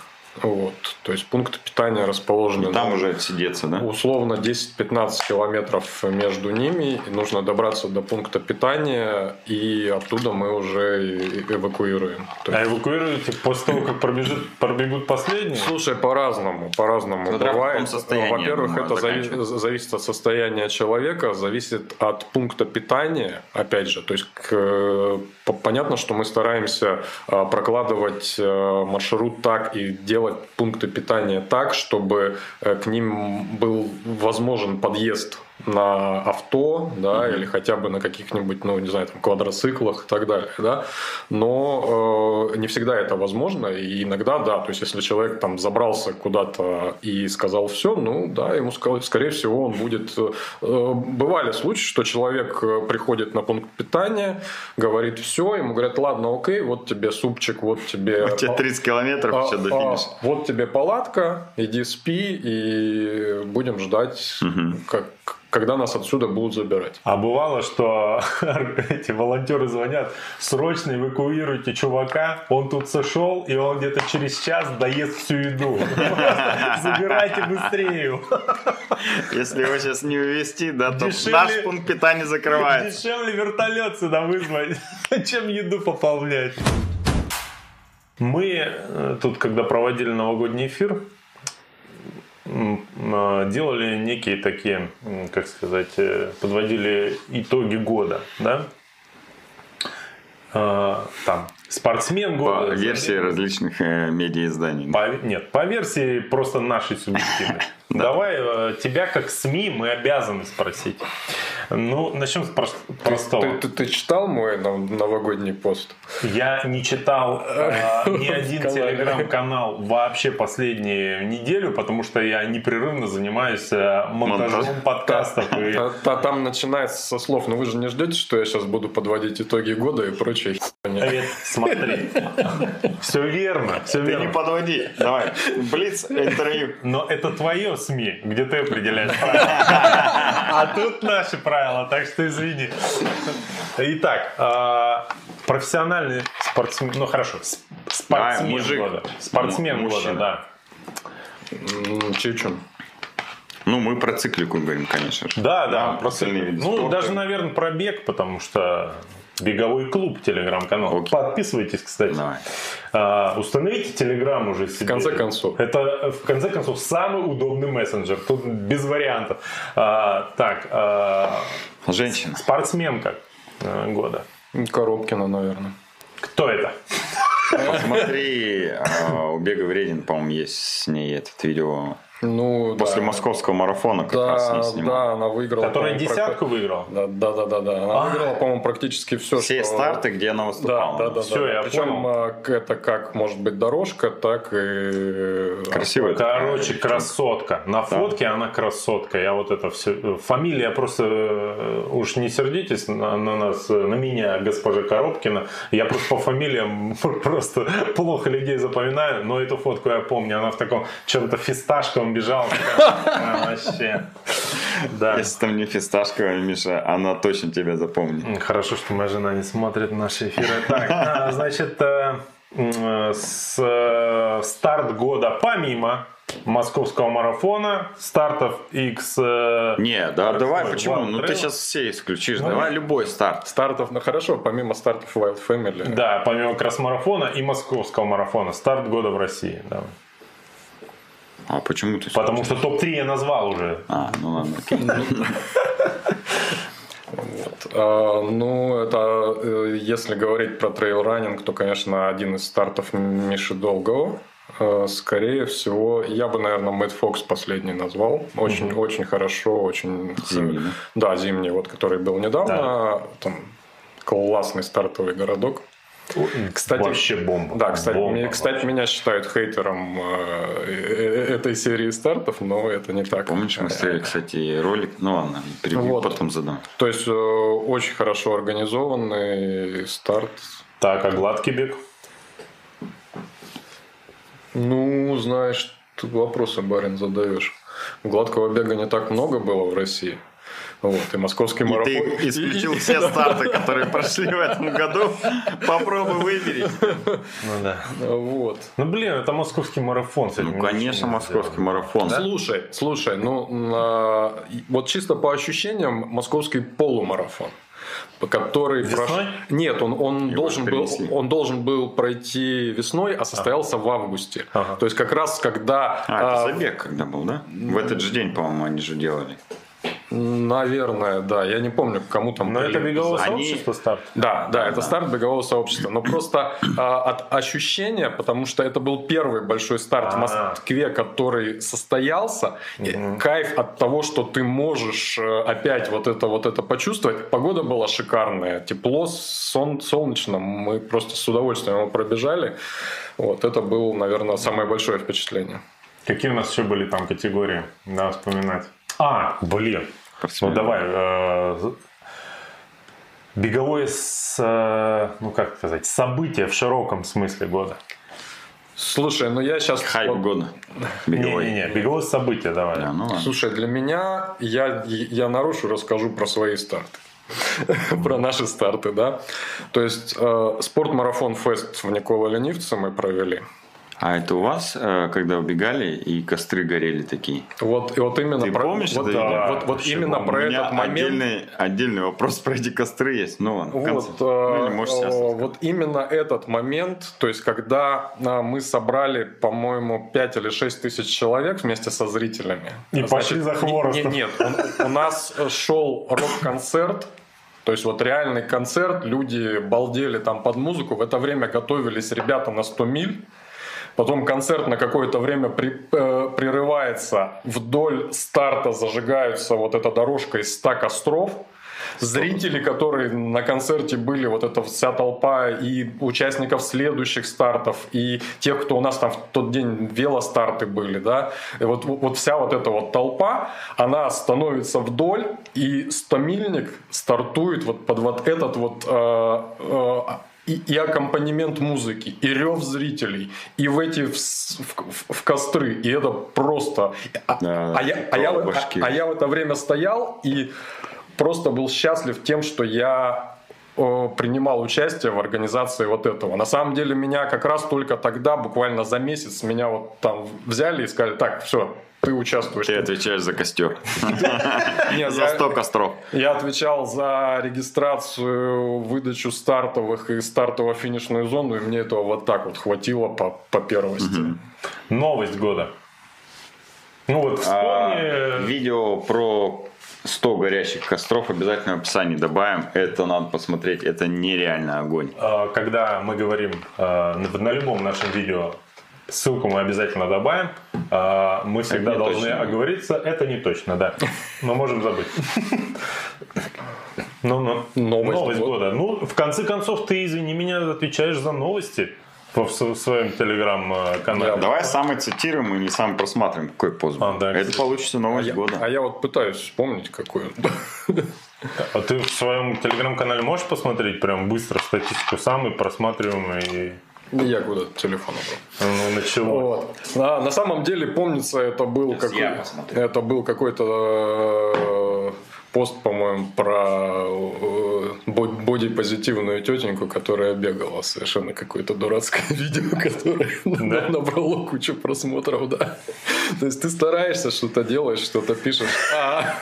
Вот. То есть пункты питания расположены Там ну, уже отсидеться, да? условно 10-15 километров между ними. И нужно добраться до пункта питания, и оттуда мы уже эвакуируем. То А есть, эвакуируете после того, как пробежит, пробегут последние? Слушай, по-разному, по-разному Смотря в бывает. Во-первых, думаю, это зави- зависит от состояния человека, зависит от пункта питания, опять же. То есть к- по- понятно, что мы стараемся а, прокладывать э, маршрут так и делать пункты питания так, чтобы э, к ним был возможен подъезд на авто, да, или хотя бы на каких-нибудь, ну, не знаю, там, квадроциклах и так далее, да, но э, не всегда это возможно, и иногда, да, то есть если человек там забрался куда-то и сказал все, ну, да, ему, скорее всего, он будет... э, Бывали случаи, что человек э, приходит на пункт питания, говорит все, ему говорят, ладно, окей, вот тебе супчик, вот тебе... *laughs* У тебя 30 километров А, еще до а, финиша. вот тебе палатка, иди спи, и будем ждать, как, когда нас отсюда будут забирать. А бывало, что *laughs* эти волонтеры звонят, срочно эвакуируйте чувака, он тут сошел, и он где-то через час доест всю еду. *laughs* Забирайте быстрее его. Если его сейчас не увезти, да, то наш пункт питания закрывается. Дешевле вертолет сюда вызвать, *laughs* чем еду пополнять. Мы э, тут, когда проводили новогодний эфир, делали некие такие, как сказать, э, подводили итоги года, да? Э, Там спортсмен По года. версии различных э, медиаизданий. По- нет, по версии просто нашей субъективной. *laughs* Давай э, тебя как СМИ мы обязаны спросить. Ну, начнем с прос- простого. Ты, читал мой нов- новогодний пост? Я не читал э, *laughs* ни один телеграм-канал вообще последнюю неделю, потому что я непрерывно занимаюсь э, монтажом Монтаж. подкастов. та- Там начинается со слов, ну вы же не ждете, что я сейчас буду подводить итоги года и прочее. Хуйня». Э, Смотри, все верно, все Ты не верно. подводи. Давай. Блиц интервью. Но это твое СМИ, где ты определяешь правила. *laughs* А тут наши правила, так что извини. Итак, а, профессиональный спортсмен, ну хорошо, спортсмен мужик. года. Спортсмен М- года, мужчина. да. Чечун. Ну, мы про циклику говорим, конечно же. Да, да, про про виды Ну, спорта. даже, наверное, про бег, потому что Беговой клуб, телеграм-канал. Окей. Подписывайтесь, кстати. Давай. А, установите телеграм уже себе. В конце концов. Это, в конце концов, самый удобный мессенджер. Тут без вариантов. А, так, а, Женщина. спортсменка а, года. Коробкина, наверное. Кто это? Посмотри, а, у Бега Вредин, по-моему, есть с ней этот видео. Ну, После да. московского марафона как раз не Да, снимал. да, она выиграла. Которая десятку прак- выиграл? Да, да, да, да, да. Она А. выиграла, по-моему, практически все, Все что... старты, где она Да, выступала. да, да, Всё, да. я Причем понял. а, это как может быть дорожка, так и Красивая. Короче, красотка. На фотке она красотка. Я вот это все. Фамилия просто э, уж не сердитесь на, на нас, э, на меня, госпожа Коробкина. Я просто по фамилиям *laughs* просто плохо людей запоминаю, но эту фотку я помню. Она в таком чем-то фисташковом Такая, а, *laughs* Вообще. Да. Если там не фисташковая, Миша, она точно тебя запомнит. Хорошо, что моя жена не смотрит наши эфиры. Так, а, значит, э, э, с э, старт года помимо московского марафона, стартов X... Не, да, Ой, давай, почему? Wild Ну ты сейчас все исключишь. Ну, Давай любой старт. стартов. Ну хорошо, помимо стартов Wild Family. Да, помимо кросс-марафона и московского марафона. Старт года в России. да. А почему ты Потому что топ-3 я назвал уже. А, ну ладно. *laughs* Вот. А, ну, это э, если говорить про трейл-раннинг, то, конечно, один из стартов Миши Долгого. Э, Скорее всего, я бы, наверное, Mad Fox последний назвал. Очень, очень хорошо, очень... Зимний, да? Да, зимний, вот, который был недавно. Там классный стартовый городок. Кстати, Вообще бомба. Да, кстати, Бомба меня, кстати, меня считают хейтером э, э, этой серии стартов, но это не так. Помнишь, мы смотрели, кстати, ролик? Ну ладно, перебью, Вот. потом задам. То есть э, очень хорошо организованный старт. Так, а гладкий бег? Ну, знаешь, тут вопросы, барин, задаешь. Гладкого бега не так много было в России. Вот, и московский И марафон. ты исключил И- все *laughs* старты, которые прошли в этом году. Попробуй выбери. Ну да. Вот. Ну блин, это московский марафон. Ну, конечно, не московский марафон. Слушай, слушай, ну и- вот чисто по ощущениям московский полумарафон, по- который Весной? прош- Нет, он, он Его должен был он должен был пройти весной, а состоялся в августе. Ага. То есть как раз когда А, это а, забег когда был, да? В этот же день, по-моему, они же делали. Наверное, да, я не помню, кому там. Но это беговое Они- сообщество старт. Да, да, это старт бегового сообщества. Но просто а, от ощущения, потому что это был первый большой старт в А. Москве, который состоялся, и кайф от того, что ты можешь э, опять вот это вот это почувствовать. Погода была шикарная, тепло, сон, солнечно. Мы просто с удовольствием его пробежали. Вот это было, наверное, самое большое впечатление. Какие у нас еще были там категории? Надо вспоминать. А, блин. Ну давай. э, Беговое с, э, ну как сказать, событие в широком смысле года. Слушай, ну я сейчас... Хайп года. Беговой. Не-не-не, беговое событие давай. Да, ну ладно. Слушай, для меня, я, я нарушу, расскажу про свои старты. *laughs* про наши старты, да. То есть, э, спорт-марафон фест в Никола Ленивце мы провели. А это у вас, э, когда убегали и костры горели такие? Вот, и вот именно Ты про, помнишь вот, это да, видео? вот, вот именно про У меня этот момент. отдельный, отдельный вопрос про эти костры есть. Ну ладно, в конце. Вот, Ну, или э, сейчас э, вот именно этот момент, то есть когда э, мы собрали, по-моему, 5 или 6 тысяч человек вместе со зрителями. И пошли за хворостом. не- Нет, он- у нас э, шел рок-концерт, то есть вот реальный концерт, люди балдели там под музыку, в это время готовились ребята на 100 миль, Потом концерт на какое-то время при- э, прерывается, вдоль старта зажигаются вот эта дорожка из 100 костров. Зрители, которые на концерте были, вот эта вся толпа и участников следующих стартов, и тех, кто у нас там в тот день велостарты были, да, вот, вот вся вот эта вот толпа, она становится вдоль, и стомильник стартует вот под вот этот вот э, э, и, и аккомпанемент музыки, и рев зрителей, и в эти в, в- в костры, и это просто. А, Да, а я, а, я, а- а я в это время стоял и просто был счастлив тем, что я принимал участие в организации вот этого. На самом деле меня как раз только тогда, буквально за месяц, меня вот там взяли и сказали, так, все, ты участвуешь. Ты отвечаешь за костер. За 100 костров. Я отвечал за регистрацию, выдачу стартовых и стартово-финишную зону, и мне этого вот так вот хватило по, по первости. Новость года. Ну вот а, вспомни... видео про 100 горящих костров обязательно в описании добавим. Это надо посмотреть. Это нереально огонь. А, когда мы говорим а, на любом нашем видео Ссылку мы обязательно добавим. А, мы всегда это должны точно. оговориться. Это не точно, да. Мы можем забыть. Ну, ну, новость, новость года. Ну, в конце концов, ты, извини меня, отвечаешь за новости в своем телеграм-канале. Да, давай самый цитируем и не сам просматриваем, какой пост а, да, Это получится новость а года. Я, а я вот пытаюсь вспомнить, какой А ты в своем телеграм-канале можешь посмотреть прям быстро статистику самый просматриваемый я куда-то телефон убрал. Ну, начало. Вот. А, на самом деле, помнится, это был, какой, это был какой-то э, пост, по-моему, про э, бодипозитивную тетеньку, которая бегала. Совершенно какое-то дурацкое *laughs* видео, которое *laughs* да? набрало кучу просмотров, да. То есть ты стараешься, что-то делаешь, что-то пишешь. А. *laughs*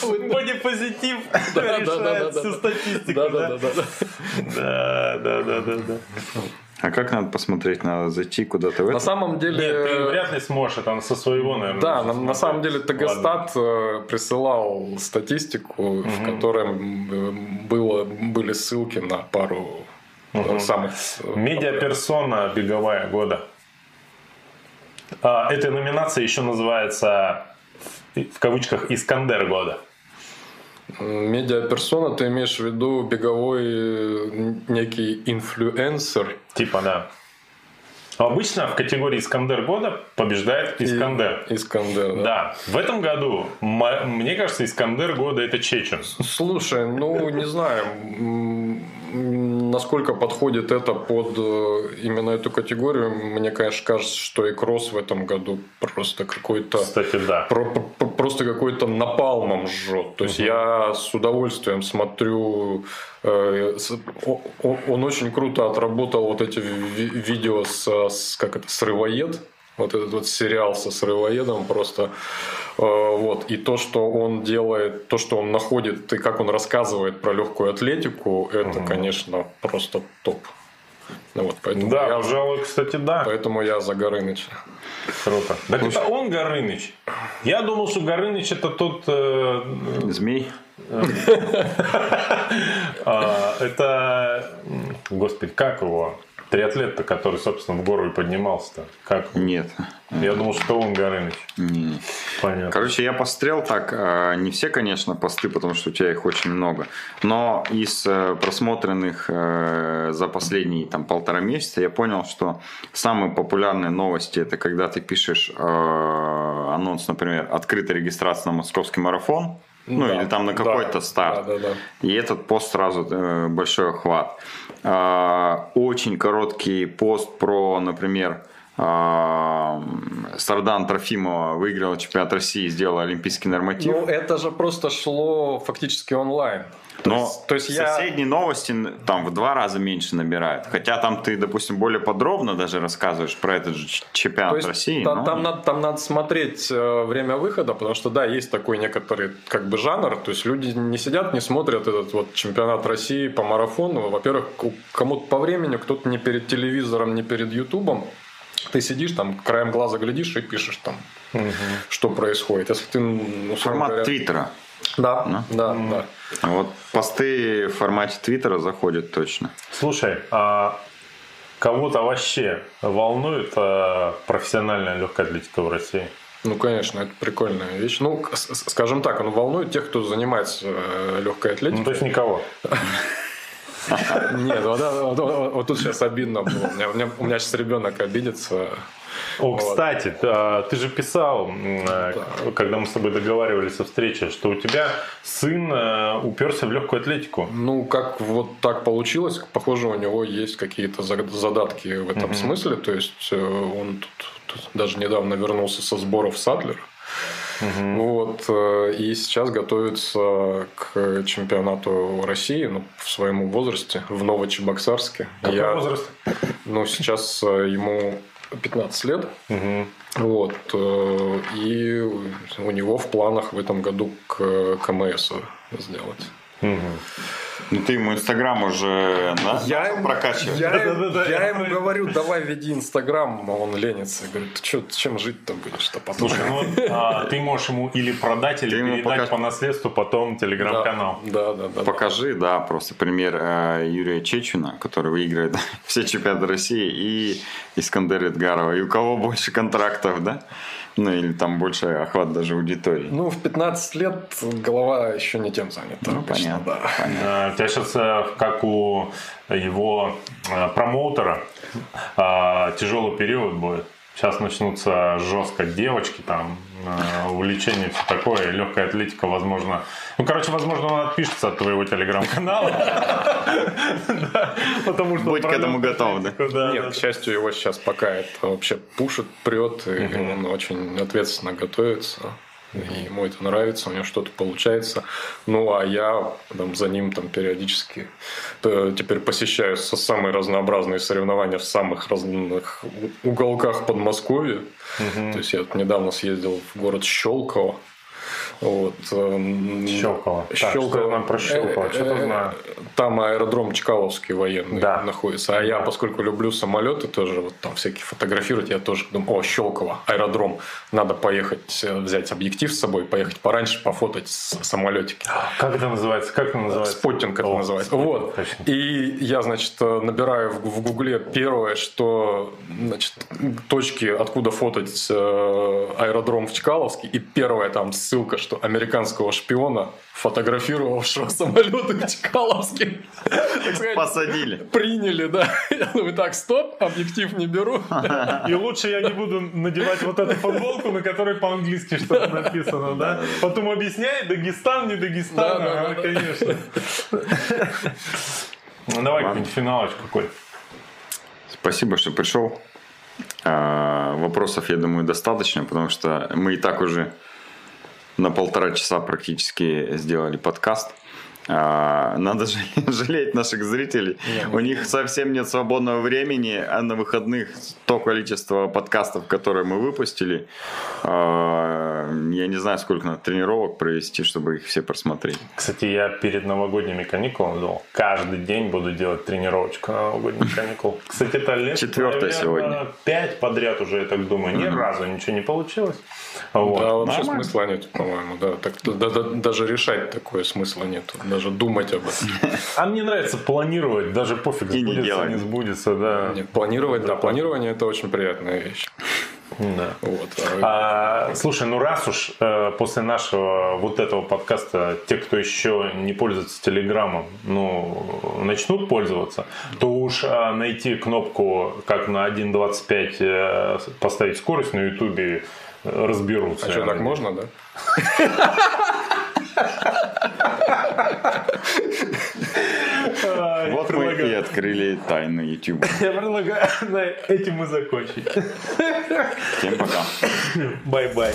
Бодипозитив решает всю статистику. Да, да, да. Да, да, да, да. А как надо посмотреть? Надо зайти куда-то в это? На самом деле... Нет, ты вряд ли сможешь, это со своего, наверное. Да, на, на самом деле Тагостат э, присылал статистику, угу. в которой было, были ссылки на пару угу. самых... Э, Медиаперсона беговая года. А, эта номинация еще называется в кавычках «Искандер года». Медиаперсона, ты имеешь в виду беговой э, некий инфлюенсер? Типа, да. Обычно в категории Искандер года побеждает Искандер. И, Искандер, да. Да. В этом году, мне кажется, Искандер года это Чечен. Слушай, ну не знаю насколько подходит это под э, именно эту категорию, мне, конечно, кажется, что и кросс в этом году просто какой-то... Кстати, да. Про, про, просто какой-то напалмом жжет. То есть угу. я с удовольствием смотрю... Э, он очень круто отработал вот эти видео с, с как это, срывоед вот этот вот сериал со срывоедом просто э, вот и то, что он делает, то, что он находит и как он рассказывает про легкую атлетику, это, угу. конечно, просто топ. Ну, вот, поэтому да, я, пожалуй, кстати, да. Поэтому я за Горыныч. Круто. Так Слушай, это он Горыныч. Я думал, что Горыныч это тот... Э, Змей. *laughs* А, это... Господи, как его? Триатлет-то, который, собственно, в гору и поднимался-то. Как? Нет. Я думал, что он Горыныч. Не. Понятно. Короче, я пострел так. А, не все, конечно, посты, потому что у тебя их очень много. Но из э, просмотренных э, за последние там, полтора месяца я понял, что самые популярные новости это когда ты пишешь э, анонс, например, открытая регистрация на московский марафон. Ну, да, или там на какой-то да, старт. Да, да, да. И этот пост сразу э, большой охват. Э, очень короткий пост про, например, Сардан Трофимова выиграла чемпионат России, сделала олимпийский норматив. Ну, это же просто шло фактически онлайн. Но то есть соседние я... новости там в два раза меньше набирают. Хотя там ты, допустим, более подробно даже рассказываешь про этот же чемпионат то есть, России. Та, но... там, надо, там надо смотреть э, время выхода, потому что да, есть такой некоторый как бы жанр. То есть люди не сидят, не смотрят этот вот чемпионат России по марафону. Во-первых, кому-то по времени, кто-то не перед телевизором, не перед Ютубом. Ты сидишь там, краем глаза глядишь и пишешь там, угу. что происходит. Если ты, ну, Формат говоря, Твиттера. Да, да, да, да. Вот посты в формате Твиттера заходят точно. Слушай, а кого-то вообще волнует а, профессиональная легкая атлетика в России? Ну, конечно, это прикольная вещь. Ну, скажем так, он волнует тех, кто занимается э, легкой атлетикой. Ну, то есть никого. *laughs* Нет, вот, вот тут сейчас обидно было. У меня, сейчас ребенок обидится. О, вот. кстати, ты же писал, да. когда мы с тобой договаривались о встрече, что у тебя сын э, уперся в легкую атлетику. Ну, как вот так получилось, похоже, у него есть какие-то задатки в этом угу. смысле. То есть э, он тут, тут даже недавно вернулся со сборов Садлера. Вот. Э, и сейчас готовится к чемпионату России ну, в своем возрасте, в Новочебоксарске. Какой Я, возраст? Ну, сейчас э, ему 15 лет. Угу. Вот. Э, и у него в планах в этом году к КМС сделать. Угу. Ну ты ему Инстаграм уже да? я ему, прокачиваешь. Я, да, да, да, я ему говорю, давай веди Инстаграм, а он ленится. Я говорю, ты что, чем жить-то будешь-то потом? Слушай, ну а, ты можешь ему или продать, или ты передать покаж... по наследству потом телеграм-канал. Да, да, да. Покажи, да, просто пример э, Юрия Чечуна, который выиграет *laughs* все чемпионаты России, и Искандер Эдгарова. И у кого больше контрактов, да? Ну, или там больше охват даже аудитории. Ну, в 15 лет голова еще не тем занята. Ну, понятно. Да. понятно. У тебя сейчас, э, как у его э, промоутера, э, тяжелый период будет. Сейчас начнутся жестко девочки, там, увлечение, все такое, легкая атлетика, возможно. Ну, короче, возможно, он отпишется от твоего телеграм-канала. Потому что Будь к этому готов, да? Нет, к счастью, его сейчас пока это вообще пушит, прет, и он очень ответственно готовится. И ему это нравится, у него что-то получается. Ну, а я там, за ним там периодически теперь посещаю самые разнообразные соревнования в самых разных уголках Подмосковья. Угу. То есть я недавно съездил в город Щелково. Вот. Эм, Щелково. Щелково. Так, про Щелково? Что-то э, знаю. Там аэродром Чкаловский военный да. находится. А я, поскольку люблю самолеты, тоже вот там всякие фотографировать, я тоже думаю, о, Щелково, аэродром. Надо поехать, э, взять объектив с собой, поехать пораньше, пофотать самолетики. Как это называется? Как это называется? Споттинг это о, называется. Споттинг, вот. Точно. И я, значит, э, набираю в, в Гугле первое, что значит, точки, откуда фотать аэродром в Чкаловске, и первая там ссылка, что американского шпиона, фотографировавшего *laughs* самолеты в Чкаловске. Посадили. Приняли, да. *laughs* Я думаю, так, стоп, объектив не беру. И лучше я не буду надевать вот эту футболку, на которой по-английски что-то написано, да? Потом объясняй, Дагестан, не Дагестан, а, конечно. Ну, давай какой-нибудь финалочку какой. Спасибо, что пришел. А, вопросов, я думаю, достаточно, потому что мы и так уже на полтора часа практически сделали подкаст. А, надо *laughs* жалеть наших зрителей. Нет, У них совсем нет свободного времени, а на выходных то количество подкастов, которые мы выпустили, а, я не знаю, сколько надо тренировок провести, чтобы их все просмотреть. Кстати, я перед новогодними каникулами думал, каждый день буду делать тренировочку на новогодних *laughs* каникул. Кстати, это лет, Четвертое сегодня. Пять подряд уже, я так думаю. Ни разу ничего не получилось. Вот. Да, вообще Нормально. смысла нет, по-моему. Да, так, да, да, даже решать такое смысла нет. Даже думать об этом. А мне нравится планировать, даже пофиг, И сбудется, не, не сбудется. Да. Нет, планировать, да, планирование это очень приятная вещь. Да. Вот. А, слушай, ну раз уж э, после нашего вот этого подкаста те, кто еще не пользуется Телеграмом, ну, начнут пользоваться, то уж э, найти кнопку, как на 1.25 э, поставить скорость на Ютубе разберутся. А что, так можно, да? *laughs* Вот мы и открыли тайну YouTube. Я предлагаю на этим мы закончить. Всем пока. Bye-bye.